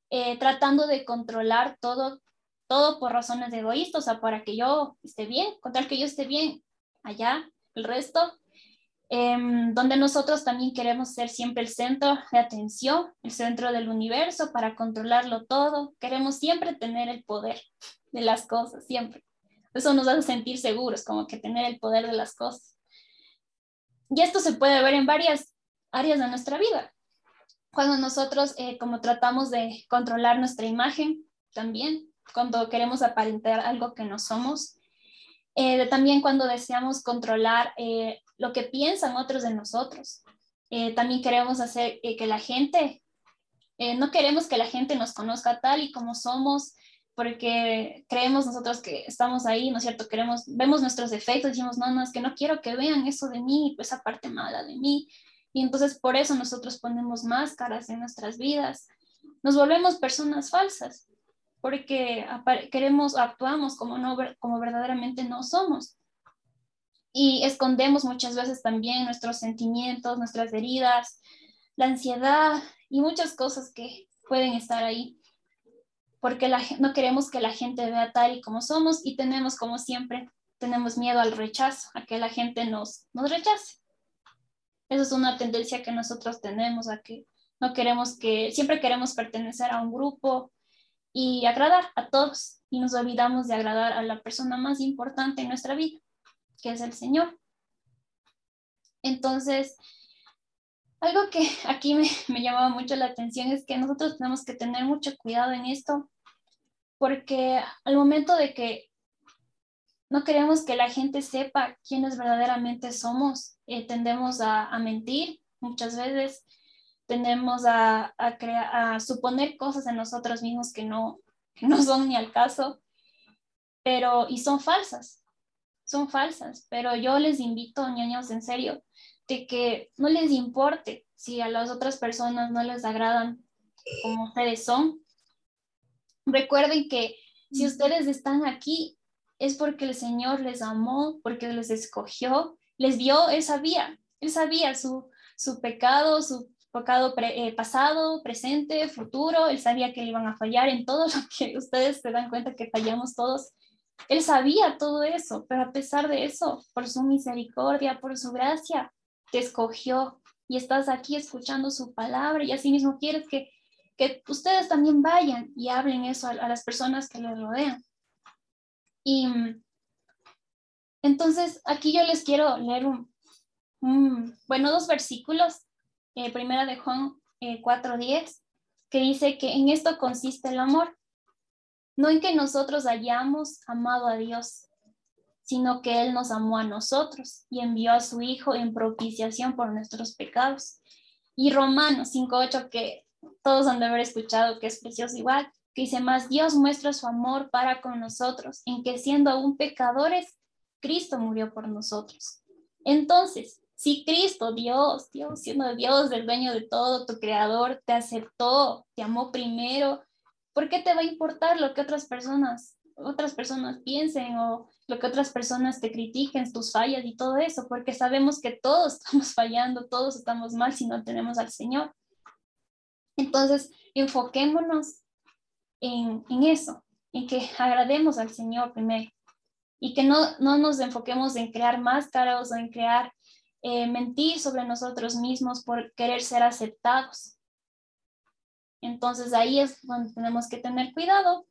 eh, tratando de controlar todo, todo por razones egoístas, o sea, para que yo esté bien, contar que yo esté bien, allá, el resto, em, donde nosotros también queremos ser siempre el centro de atención, el centro del universo para controlarlo todo, queremos siempre tener el poder de las cosas, siempre. Eso nos hace sentir seguros, como que tener el poder de las cosas. Y esto se puede ver en varias áreas de nuestra vida. Cuando nosotros, eh, como tratamos de controlar nuestra imagen, también, cuando queremos aparentar algo que no somos, eh, también cuando deseamos controlar eh, lo que piensan otros de nosotros. también queremos hacer que la gente, no queremos que la gente nos conozca tal y como somos, porque creemos nosotros que estamos ahí, ¿no es cierto? Queremos, vemos nuestros defectos, decimos, no, no, es que no quiero que vean eso de mí, esa parte mala de mí. Y entonces por eso nosotros ponemos máscaras en nuestras vidas. Nos volvemos personas falsas, porque queremos, actuamos como, no, como verdaderamente no somos. Y escondemos muchas veces también nuestros sentimientos, nuestras heridas, la ansiedad y muchas cosas que pueden estar ahí porque la, no queremos que la gente vea tal y como somos y tenemos, como siempre, tenemos miedo al rechazo, a que la gente nos, nos rechace. Esa es una tendencia que nosotros tenemos, a que no queremos que, siempre queremos pertenecer a un grupo y agradar a todos y nos olvidamos de agradar a la persona más importante en nuestra vida, que es el Señor. Entonces, algo que (laughs) aquí me, me llamaba mucho la atención es que nosotros tenemos que tener mucho cuidado en esto, porque al momento de que no queremos que la gente sepa quiénes verdaderamente somos, eh, tendemos a, mentir muchas veces, tendemos a, a, a suponer cosas en nosotros mismos que no, (laughs) no son ni al caso, pero y son falsas, son falsas, pero yo les invito, ñaños, en serio, de que no les importe si a las otras personas no les agradan como ustedes son, Recuerden que si ustedes están aquí es porque el Señor les amó, porque les escogió, les dio, Él sabía, Él sabía su, su pecado, su pecado eh, pasado, presente, futuro, Él sabía que le iban a fallar en todo lo que (laughs) ustedes se dan cuenta que fallamos todos. Él sabía todo eso, pero a pesar de eso, por su misericordia, por su gracia, te escogió y estás aquí escuchando su palabra y así mismo quieres que que ustedes también vayan y hablen eso a, las personas que les rodean. Y entonces aquí yo les quiero leer un, bueno, dos versículos. Eh, primera de Juan eh, 4.10, que dice que en esto consiste el amor, no en que nosotros hayamos amado a Dios, sino que Él nos amó a nosotros y envió a su Hijo en propiciación por nuestros pecados. Y Romanos 5.8, que todos han de haber escuchado que es precioso igual, que dice más, Dios muestra su amor para con nosotros, en que siendo aún pecadores, Cristo murió por nosotros. Entonces, Si Cristo, Dios, Dios, siendo Dios, el dueño de todo, tu creador, te aceptó, te amó primero, ¿por qué te va a importar lo que otras personas, otras personas piensen o lo que otras personas te critiquen, tus fallas y todo eso? Porque sabemos que todos (laughs) estamos fallando, todos estamos mal si no tenemos al Señor. Entonces, enfoquémonos en, en eso, en que agrademos al Señor primero y que no, no nos enfoquemos en crear máscaras o en crear eh, mentir sobre nosotros mismos por querer ser aceptados. Entonces ahí es donde tenemos que tener cuidado,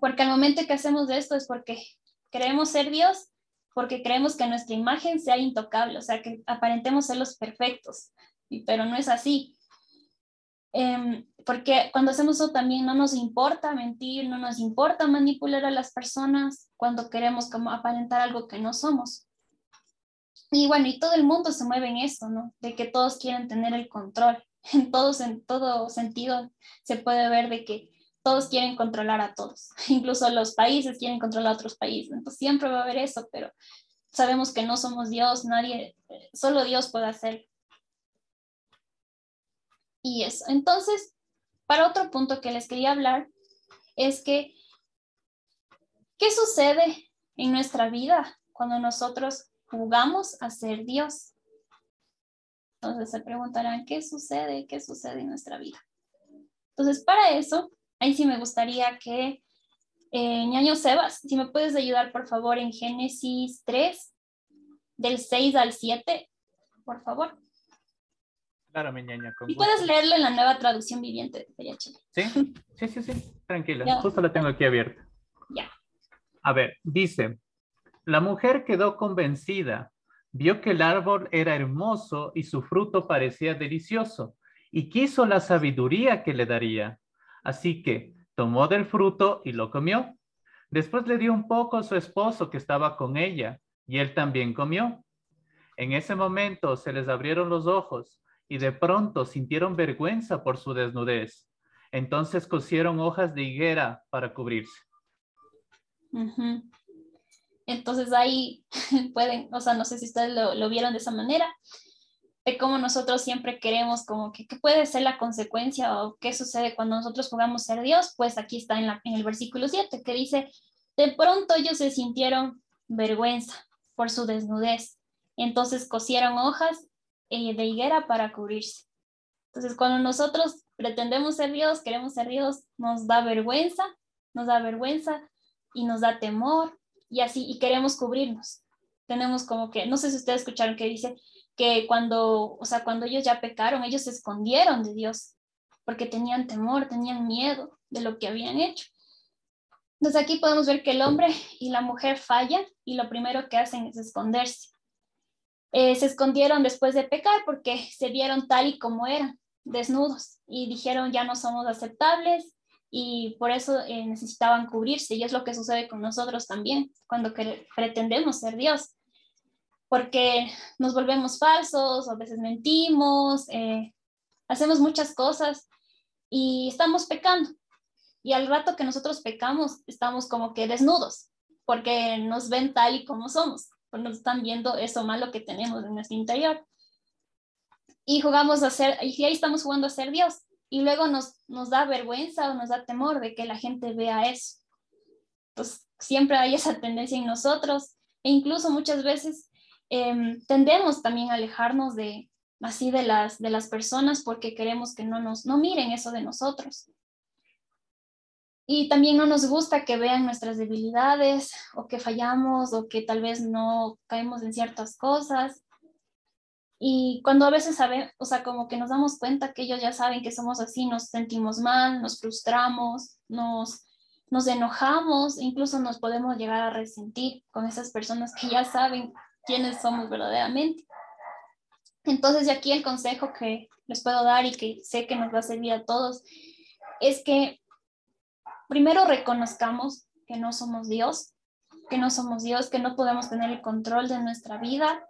porque al momento que hacemos esto es porque queremos ser Dios, porque creemos que nuestra imagen sea intocable, o sea, que aparentemos ser los perfectos, pero no es así. Em, porque cuando hacemos eso también no nos importa mentir, no nos importa manipular a las personas cuando queremos como aparentar algo que no somos. Y bueno, y todo el mundo se mueve en eso, ¿no? De que todos quieren tener el control. (laughs) En todos, en todo sentido se puede ver de que todos quieren controlar a todos. (laughs) Incluso los países quieren controlar a otros países. Entonces siempre va a haber eso, pero sabemos que no somos Dios, nadie, solo Dios puede hacerlo. Y eso. Entonces, para otro punto que les quería hablar es que, ¿qué sucede en nuestra vida cuando nosotros jugamos a ser Dios? Entonces se preguntarán, ¿qué sucede? ¿Qué sucede en nuestra vida? Entonces, para eso, ahí sí me gustaría que, eh, ñaño Sebas, si me puedes ayudar, por favor, en Génesis 3, del 6 al 7, por favor. Claro, mi ñaña. y puedes leerlo en la nueva traducción viviente de ¿Sí? Sí, sí, sí. Tranquila. Justo la tengo aquí abierta. Ya. A ver, dice, la mujer quedó convencida, vio que el árbol era hermoso y su fruto parecía delicioso, y quiso la sabiduría que le daría. Así que tomó del fruto y lo comió. Después le dio un poco a su esposo que estaba con ella, y él también comió. En ese momento se les abrieron los ojos y de pronto sintieron vergüenza por su desnudez. Entonces cosieron hojas de higuera para cubrirse. Entonces ahí (laughs) pueden, o sea, no sé si ustedes lo, vieron de esa manera, de cómo nosotros siempre queremos como que qué puede ser la consecuencia o qué sucede cuando nosotros jugamos ser Dios, pues aquí está en, la, en el versículo 7 que dice, de pronto ellos se sintieron vergüenza por su desnudez. Entonces cosieron hojas eh, de higuera para cubrirse. Entonces, cuando nosotros pretendemos ser Dios, queremos ser Dios, nos da vergüenza, nos da vergüenza y nos da temor y así, y queremos cubrirnos. Tenemos como que, no sé si ustedes escucharon que dice que cuando, o sea, cuando ellos ya pecaron, ellos se escondieron de Dios porque tenían temor, tenían miedo de lo que habían hecho. Entonces aquí podemos ver que el hombre y la mujer fallan y lo primero que hacen es esconderse. Eh, se escondieron después de pecar porque se vieron tal y como eran, desnudos, y dijeron ya no somos aceptables y por eso eh, necesitaban cubrirse. Y es lo que sucede con nosotros también cuando pretendemos ser Dios, porque nos volvemos falsos, a veces mentimos, eh, hacemos muchas cosas y estamos pecando. Y al rato que nosotros pecamos, estamos como que desnudos, porque nos ven tal y como somos pues nos están viendo eso malo que tenemos en nuestro interior. Y jugamos a ser, y ahí estamos jugando a ser Dios. Y luego nos, nos da vergüenza o nos da temor de que la gente vea eso. Pues siempre hay esa (laughs) tendencia en nosotros e incluso muchas veces em, tendemos también a alejarnos de así de las, de las personas porque queremos que no nos, no miren eso de nosotros. Y también no nos gusta que vean nuestras debilidades o que fallamos o que tal vez no caemos en ciertas cosas. Y cuando a veces sabemos, o sea, como que nos damos cuenta que ellos ya saben que somos así, nos sentimos mal, nos frustramos, nos, nos enojamos, incluso nos podemos llegar a resentir con esas personas que ya saben quiénes somos verdaderamente. Entonces, aquí el consejo que les puedo dar y que sé que nos va a servir a todos es que primero reconozcamos que no somos Dios, que no somos Dios, que no podemos tener el control de nuestra vida.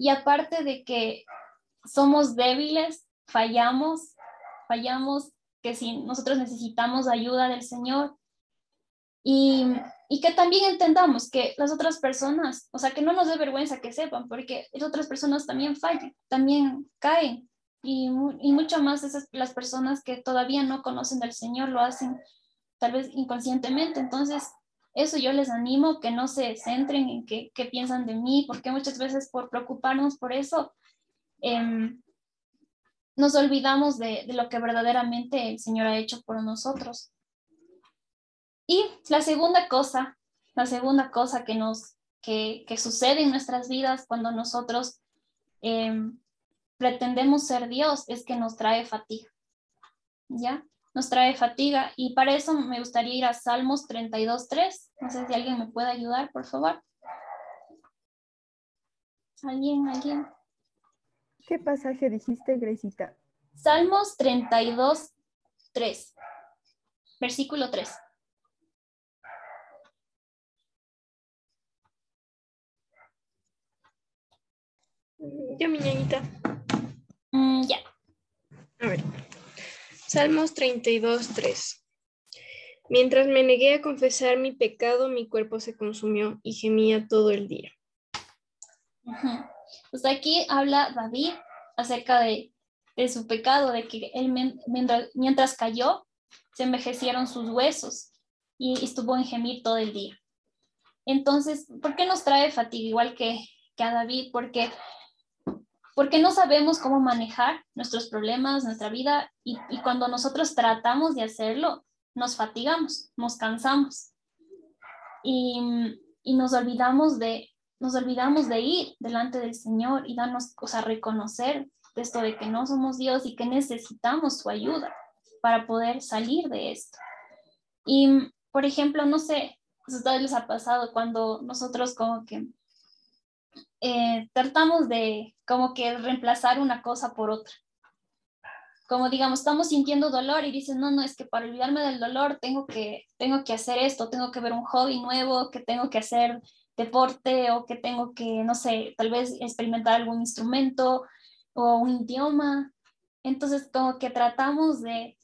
Y aparte de que somos débiles, fallamos, fallamos, que si nosotros necesitamos ayuda del Señor, Y, y que también entendamos que las otras personas, o sea, que no nos dé vergüenza que sepan, porque las otras personas también fallan, también caen. Y, y mucho más esas, las personas que todavía no conocen del Señor lo hacen tal vez inconscientemente. Entonces, eso yo les animo, que no se centren en qué, qué piensan de mí, porque muchas veces por preocuparnos por eso, eh, nos olvidamos de, lo que verdaderamente el Señor ha hecho por nosotros. Y la segunda cosa, la segunda cosa que nos que, que sucede en nuestras vidas cuando nosotros eh, pretendemos ser Dios es que nos trae fatiga. ¿Ya? Nos trae fatiga y para eso me gustaría ir a Salmos 32.3. No sé si alguien me puede ayudar, por favor. ¿Alguien? ¿Alguien? ¿Qué pasaje dijiste, Gresita? Salmos 32, 3. Versículo 3. Yo, mi ñañita. Mm, ya. A ver. Salmos 32, 3. Mientras me negué a confesar mi pecado, mi cuerpo se consumió y gemía todo el día. Pues aquí habla David acerca de, de su pecado, de que él mientras, mientras, cayó, se envejecieron sus huesos y estuvo en gemir todo el día. Entonces, ¿por qué nos trae fatiga igual que, que a David? Porque, porque no sabemos cómo manejar nuestros problemas, nuestra vida, y, cuando nosotros tratamos de hacerlo, nos fatigamos, nos cansamos y, y nos olvidamos de, nos olvidamos de ir delante del Señor y darnos, o sea, reconocer esto de que no somos Dios y que necesitamos su ayuda para poder salir de esto. Y, por ejemplo, no sé, ustedes les ha pasado cuando nosotros como que eh, tratamos de como que reemplazar una cosa por otra. Como digamos, estamos sintiendo dolor y dicen, no, no, es que para olvidarme del dolor tengo que, tengo que hacer esto, tengo que ver un hobby nuevo, que tengo que hacer deporte o que tengo que, no sé, tal vez experimentar algún instrumento o un idioma. Entonces, como que tratamos de,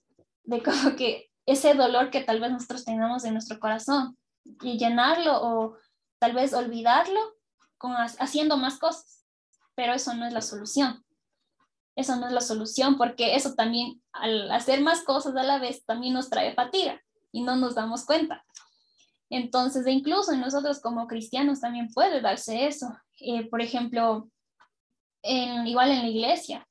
de como que ese dolor que tal vez nosotros tengamos en nuestro corazón y llenarlo o tal vez olvidarlo con, haciendo más cosas. Pero eso no es la solución. Eso no es la solución porque eso también, al hacer más cosas a la vez, también nos trae fatiga y no nos damos cuenta. Entonces, incluso nosotros como cristianos también puede darse eso. Eh, por ejemplo, en, igual en la iglesia,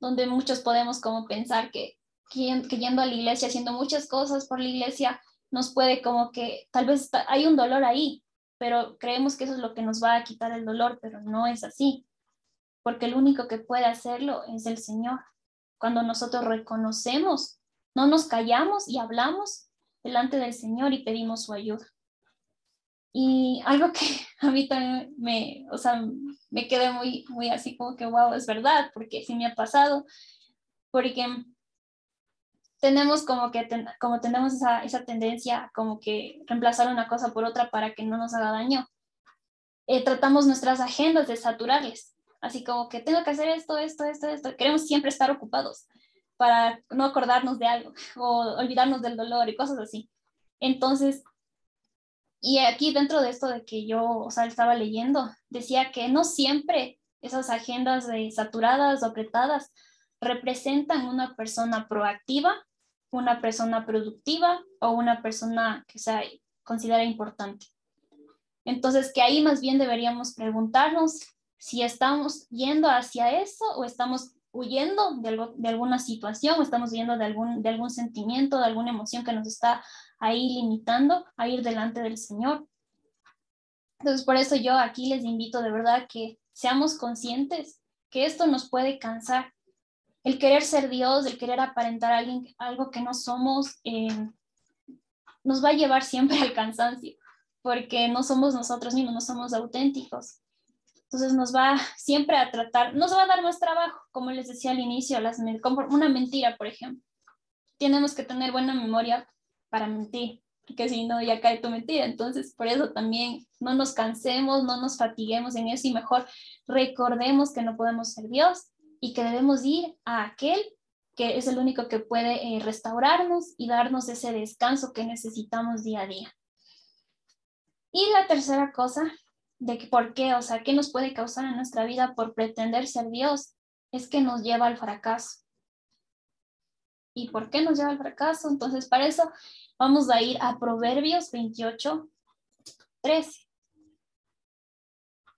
donde muchos podemos como pensar que, que, que yendo a la iglesia, haciendo muchas cosas por la iglesia, nos puede como que tal vez hay un dolor ahí, pero creemos que eso es lo que nos va a quitar el dolor, pero no es así, porque el único que puede hacerlo es el Señor. Cuando nosotros reconocemos, no nos callamos y hablamos delante del Señor y pedimos su ayuda. Y algo que (laughs) a mí también me, o sea, me quedé muy, muy así como que, wow, es verdad, porque sí me ha pasado, porque tenemos como que, ten, como tenemos esa, esa tendencia como que reemplazar una cosa por otra para que no nos haga daño. Eh, tratamos nuestras agendas de saturarles, así como que tengo que hacer esto, esto, esto, esto. Queremos siempre estar ocupados para no acordarnos de algo (laughs) o olvidarnos del dolor y cosas así. Entonces, y aquí dentro de esto de que yo, o sea, estaba leyendo, decía que no siempre esas agendas de saturadas o apretadas representan una persona proactiva, una persona productiva o una persona que se considera importante. Entonces, que ahí más bien deberíamos preguntarnos si estamos yendo hacia eso o estamos huyendo de, algo, de alguna situación o estamos huyendo de algún, de algún sentimiento, de alguna emoción que nos está ahí limitando a ir delante del Señor. Entonces, por eso yo aquí les invito de verdad que seamos conscientes que esto nos puede cansar. El querer ser Dios, el querer aparentar alguien algo que no somos, eh, nos va a llevar siempre al cansancio, porque no somos nosotros mismos, no somos auténticos. Entonces nos va siempre a tratar, nos va a dar más trabajo, como les decía al inicio, las, una mentira, por ejemplo. Tenemos que tener buena memoria para mentir, porque si no, ya cae tu mentira. Entonces, por eso también no nos cansemos, no nos fatiguemos en eso y mejor recordemos que no podemos ser Dios y que debemos ir a aquel que es el único que puede eh, restaurarnos y darnos ese descanso que necesitamos día a día. Y la tercera cosa, de que por qué, o sea, qué nos puede causar en nuestra vida por pretender ser Dios, es que nos lleva al fracaso. ¿Y por qué nos lleva al fracaso? Entonces, para eso vamos a ir a Proverbios 28, 13.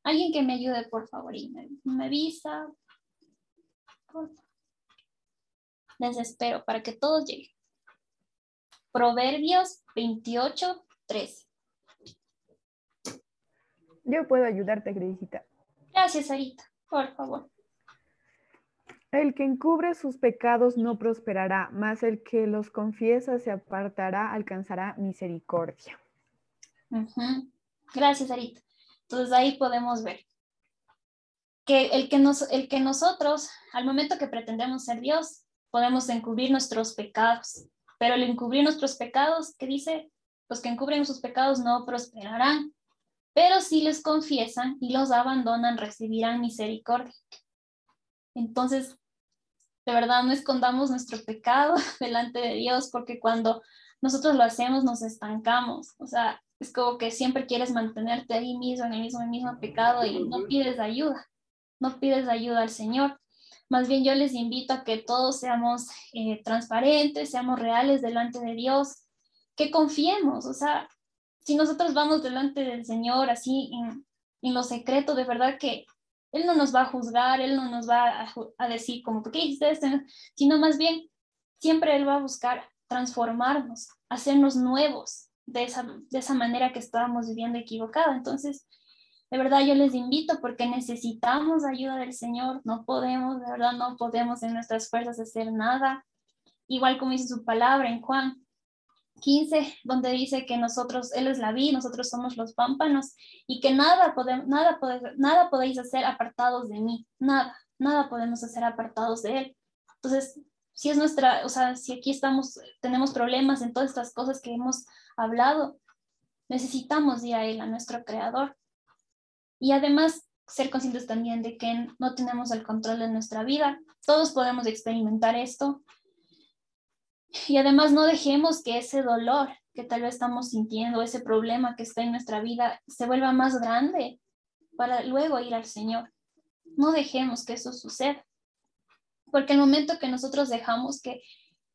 Alguien que me ayude, por favor, y me, me avisa. Desespero para que todos lleguen. Proverbios 28, 13. Yo puedo ayudarte, Grisita. Gracias, Sarita. Por favor. El que encubre sus pecados no prosperará, mas el que los confiesa se apartará, alcanzará misericordia. Gracias, Sarita. Entonces ahí podemos ver que el que, nos, el que nosotros, al momento que pretendemos ser Dios, podemos encubrir nuestros pecados. Pero el encubrir nuestros pecados, ¿qué dice? Los que encubren sus pecados no prosperarán. Pero si les confiesan y los abandonan, recibirán misericordia. Entonces, de verdad, no escondamos nuestro pecado (laughs) delante de Dios, porque cuando nosotros lo hacemos nos estancamos. O sea, es como que siempre quieres mantenerte ahí mismo, en el mismo, el mismo pecado y no pides ayuda, no pides ayuda al Señor. Más bien yo les invito a que todos seamos eh, transparentes, seamos reales delante de Dios, que confiemos, o sea, si nosotros vamos delante del Señor así en, en lo secreto, de verdad que Él no nos va a juzgar, Él no nos va a, decir como, ¿por qué hiciste? Sino más bien, siempre Él va a buscar transformarnos, hacernos nuevos, de esa, de esa manera que estábamos viviendo equivocada. Entonces, de verdad yo les invito porque necesitamos ayuda del Señor, no podemos, de verdad no podemos en nuestras fuerzas hacer nada. Igual como dice su palabra en Juan 15, donde dice que nosotros, Él es la vida, nosotros somos los pámpanos y que nada, podemos, nada, nada podéis hacer apartados de mí, nada, nada podemos hacer apartados de Él. Entonces, si es nuestra, o sea, si aquí estamos, tenemos problemas en todas estas cosas que hemos hablado. Necesitamos ir a Él, a nuestro Creador. Y además, ser conscientes también de que no tenemos el control de nuestra vida. Todos podemos experimentar esto. Y además no dejemos que ese dolor que tal vez estamos sintiendo, ese problema que está en nuestra vida, se vuelva más grande para luego ir al Señor. No dejemos que eso suceda. Porque el momento que nosotros dejamos que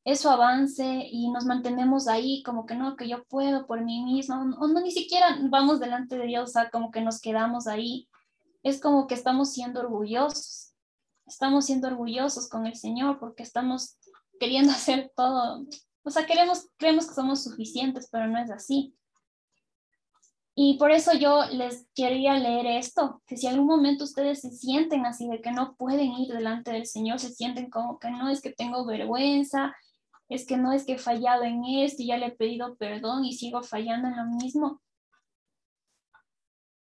eso avance y nos mantenemos ahí como que no, que yo puedo por mí mismo, o no, ni siquiera vamos delante de Dios, o sea, como que nos quedamos ahí. Es como que estamos siendo orgullosos, estamos siendo orgullosos con el Señor porque estamos queriendo (laughs) hacer todo, o sea, queremos, creemos que somos suficientes, pero no es así. Y por eso yo les quería leer esto, que si algún momento ustedes se sienten así de que no pueden ir delante del Señor, se sienten como que no es que tengo vergüenza, es que no es que he fallado en esto y ya le he pedido perdón y sigo fallando en lo mismo.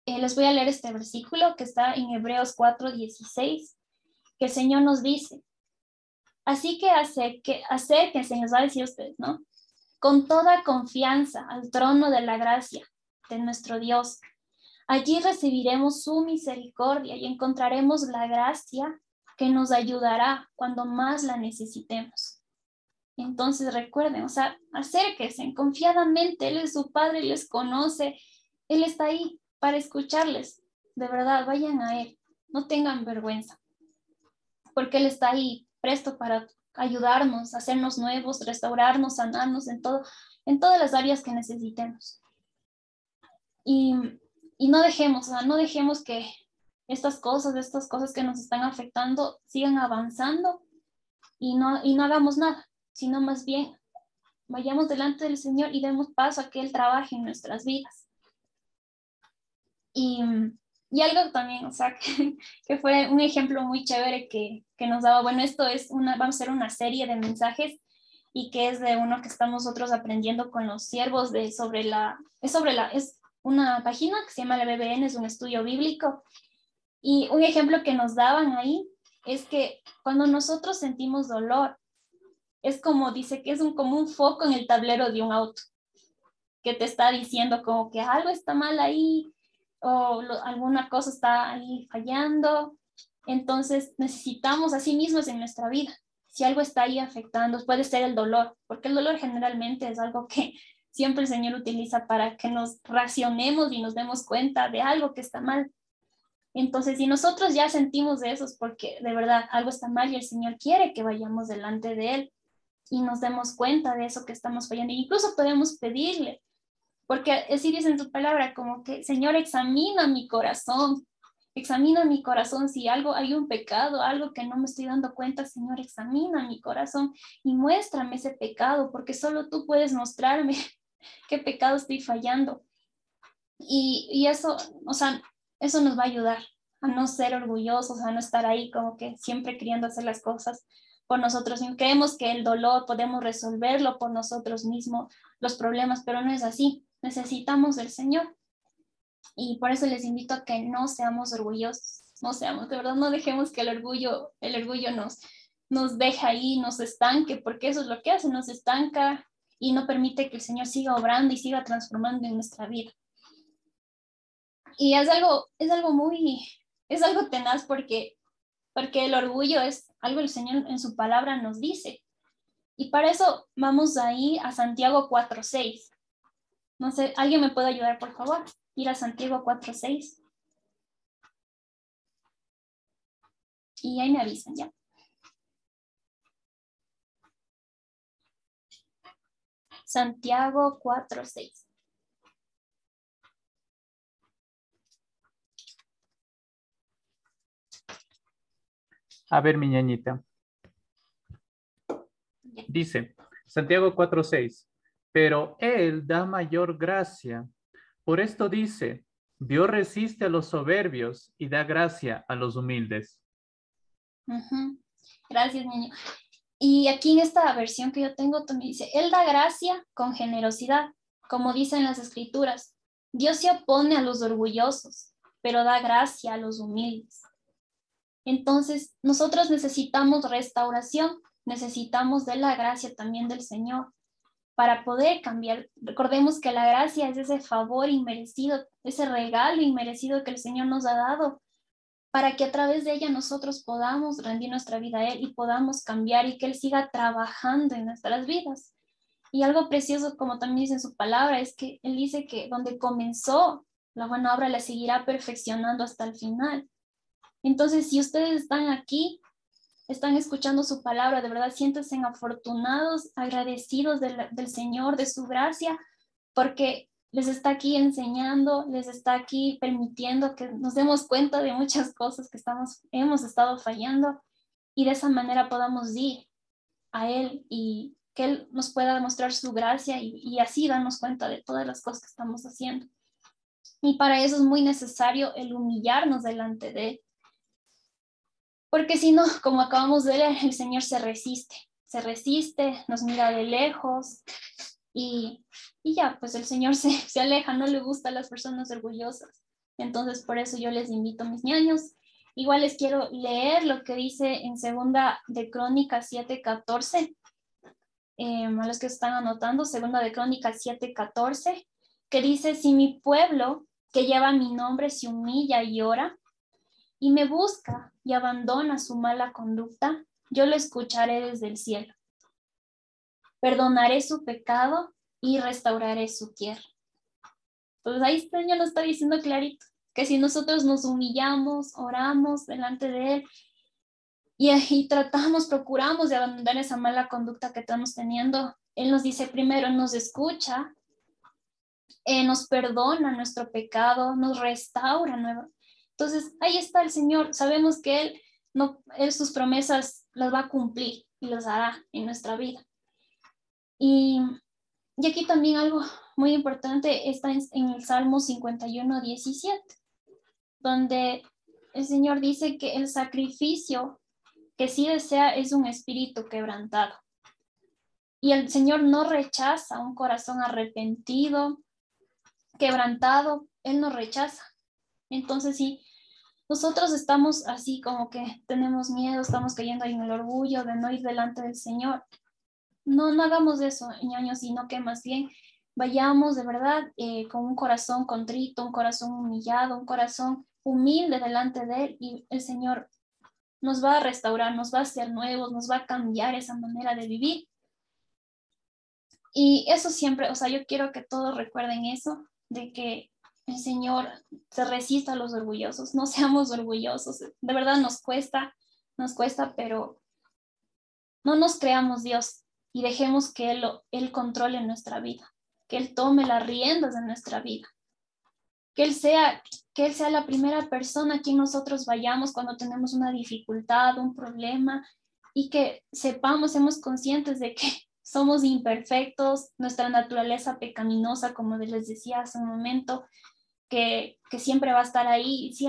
Eh, les voy a leer este versículo que está en Hebreos 4:16, que el Señor nos dice, así que, hace, que acérquense, nos va a decir ustedes, ¿no? Con toda confianza al trono de la gracia de nuestro Dios. Allí recibiremos su misericordia y encontraremos la gracia que nos ayudará cuando más la necesitemos. Entonces recuerden, o sea, acérquense confiadamente, Él es su Padre, les conoce, Él está ahí para escucharles. De verdad, vayan a Él, no tengan vergüenza, porque Él está ahí presto para ayudarnos, hacernos nuevos, restaurarnos, sanarnos en todo, en todas las áreas que necesitemos. Y, y no dejemos, o sea, no dejemos que estas cosas, estas cosas que nos están afectando sigan avanzando y no, y no hagamos nada sino más bien vayamos delante del Señor y demos paso a que Él trabaje en nuestras vidas. Y, y algo también, o sea, (laughs) que, fue un ejemplo muy chévere que, que, nos daba, bueno, esto es una, vamos a hacer una serie de mensajes y que es de uno que estamos nosotros aprendiendo con los siervos de sobre la, es sobre la, es una página que se llama la BBN, es un estudio bíblico. Y un ejemplo que nos daban ahí es que cuando nosotros sentimos dolor, es como dice que es un, como un foco en el tablero de un auto que te está diciendo como que algo está mal ahí o alguna cosa está ahí fallando. Entonces necesitamos a sí mismos en nuestra vida. Si algo está ahí afectando, puede ser el dolor, porque el dolor generalmente es algo que siempre el Señor utiliza para que nos racionemos y nos demos cuenta de algo que está mal. Entonces, si nosotros ya sentimos de eso, es porque de verdad algo está mal y el Señor quiere que vayamos delante de Él y nos demos cuenta de eso que estamos fallando. incluso podemos pedirle, porque así dice en su palabra, como que, Señor, examina mi corazón, examina mi corazón. Si algo hay un pecado, algo que no me estoy dando cuenta, Señor, examina mi corazón y muéstrame ese pecado, porque solo tú puedes mostrarme (laughs) qué pecado estoy fallando. Y, y eso, o sea, eso nos va a ayudar a no ser orgullosos, a no estar ahí como que siempre queriendo hacer las cosas por nosotros mismos. Creemos que el dolor podemos resolverlo por nosotros mismos, los problemas, pero no es así. Necesitamos del Señor. Y por eso les invito a que no seamos orgullosos, no seamos, de verdad, no dejemos que el orgullo, el orgullo nos, nos deje ahí, nos estanque, porque eso es lo que hace, nos estanca y no permite que el Señor siga obrando y siga transformando en nuestra vida. Y es algo, es algo muy, es algo tenaz porque, porque el orgullo es algo el Señor en su palabra nos dice. Y para eso vamos ahí a Santiago 4.6. No sé, ¿alguien me puede ayudar, por favor? Ir a Santiago 4.6. Y ahí me avisan ya. Santiago 4.6. A ver, mi ñañita. Dice, Santiago 4:6, pero Él da mayor gracia. Por esto dice, Dios resiste a los soberbios y da gracia a los humildes. Gracias, niño. Y aquí en esta versión que yo tengo también dice, Él da gracia con generosidad, como dicen las escrituras. Dios se opone a los orgullosos, pero da gracia a los humildes. Entonces, nosotros necesitamos restauración, necesitamos de la gracia también del Señor para poder cambiar. Recordemos que la gracia es ese favor inmerecido, ese regalo inmerecido que el Señor nos ha dado para que a través de ella nosotros podamos rendir nuestra vida a Él y podamos cambiar y que Él siga trabajando en nuestras vidas. Y algo precioso, como también dice en su palabra, es que Él dice que donde comenzó la buena obra la seguirá perfeccionando hasta el final. Entonces, si ustedes están aquí, están escuchando su palabra, de verdad siéntense afortunados, agradecidos del, Señor, de su gracia, porque les está aquí enseñando, les está aquí permitiendo que nos demos cuenta de muchas cosas que estamos, hemos estado fallando y de esa manera podamos ir a Él y que Él nos pueda demostrar su gracia y, y así darnos cuenta de todas las cosas que estamos haciendo. Y para eso es muy necesario el humillarnos delante de Él porque si no, como acabamos de ver, el Señor se resiste, se resiste, nos mira de lejos y, y ya, pues el Señor se, (laughs) se aleja, no le gusta a las personas orgullosas. Entonces, por eso yo les invito a mis niños. Igual les quiero leer lo que dice en segunda de Crónicas 7:14. Eh, a los que están anotando, segunda de Crónicas 7:14, que dice, si mi pueblo que lleva mi nombre se humilla y ora y me busca y abandona su mala conducta, yo lo escucharé desde el cielo. Perdonaré su pecado y restauraré su tierra. Pues ahí el Señor nos está diciendo clarito, que si nosotros nos humillamos, oramos delante de Él y, y tratamos, procuramos de abandonar esa mala conducta que estamos teniendo, Él nos dice primero, nos escucha, eh, nos perdona nuestro pecado, nos restaura nueva, entonces, ahí está el Señor. Sabemos que Él, sus promesas las va a cumplir y las hará en nuestra vida. Y, y aquí también algo muy importante está en, el Salmo 51, 17, donde el Señor dice que el sacrificio que sí desea es un espíritu quebrantado. Y el Señor no rechaza un corazón arrepentido, quebrantado, Él no rechaza. Entonces, sí, nosotros estamos así como que tenemos miedo, estamos cayendo en el orgullo de no ir delante del Señor. No, no hagamos eso, ñaños, sino que más bien vayamos de verdad eh, con un corazón contrito, un corazón humillado, un corazón humilde delante de Él y el Señor nos va a restaurar, nos va a hacer nuevos, nos va a cambiar esa manera de vivir. Y eso siempre, o sea, yo quiero que todos recuerden eso, de que el Señor se resista a los orgullosos, no seamos orgullosos, de verdad nos cuesta, nos cuesta, pero no nos creamos Dios y dejemos que Él, Él controle nuestra vida, que Él tome las riendas de nuestra vida, que Él sea, que Él sea la primera persona a quien nosotros vayamos cuando tenemos una dificultad, un problema, y que sepamos, seamos conscientes de que (laughs) somos imperfectos, nuestra naturaleza pecaminosa, como les decía hace un momento, que, siempre va a estar ahí. Si,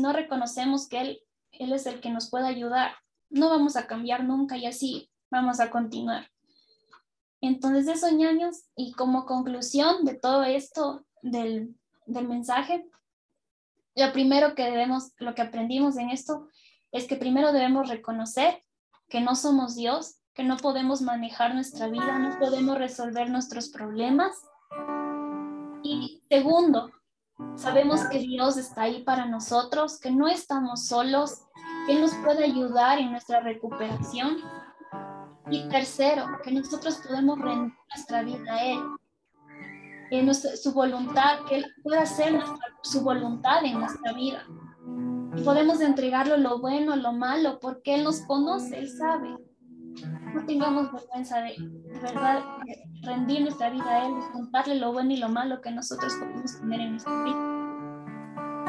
no reconocemos que él, él es el que nos puede ayudar, no vamos a cambiar nunca y así vamos a continuar. Entonces, eso, ñaños, y como conclusión de todo esto del, del mensaje, lo primero que debemos, lo que aprendimos en esto, es que primero debemos reconocer que no somos Dios, que no podemos manejar nuestra vida, no podemos resolver nuestros problemas. Y segundo, sabemos que Dios está ahí para nosotros, que no estamos solos, que Él nos puede ayudar en nuestra recuperación. Y tercero, que nosotros podemos rendir nuestra vida a Él, en su voluntad, que Él pueda hacer su voluntad en nuestra vida. Y podemos entregarlo lo bueno, lo malo, porque Él nos conoce, Él sabe. No tengamos vergüenza de, de verdad, rendir nuestra vida a Él, contarle lo bueno y lo malo que nosotros podemos tener en nuestra vida.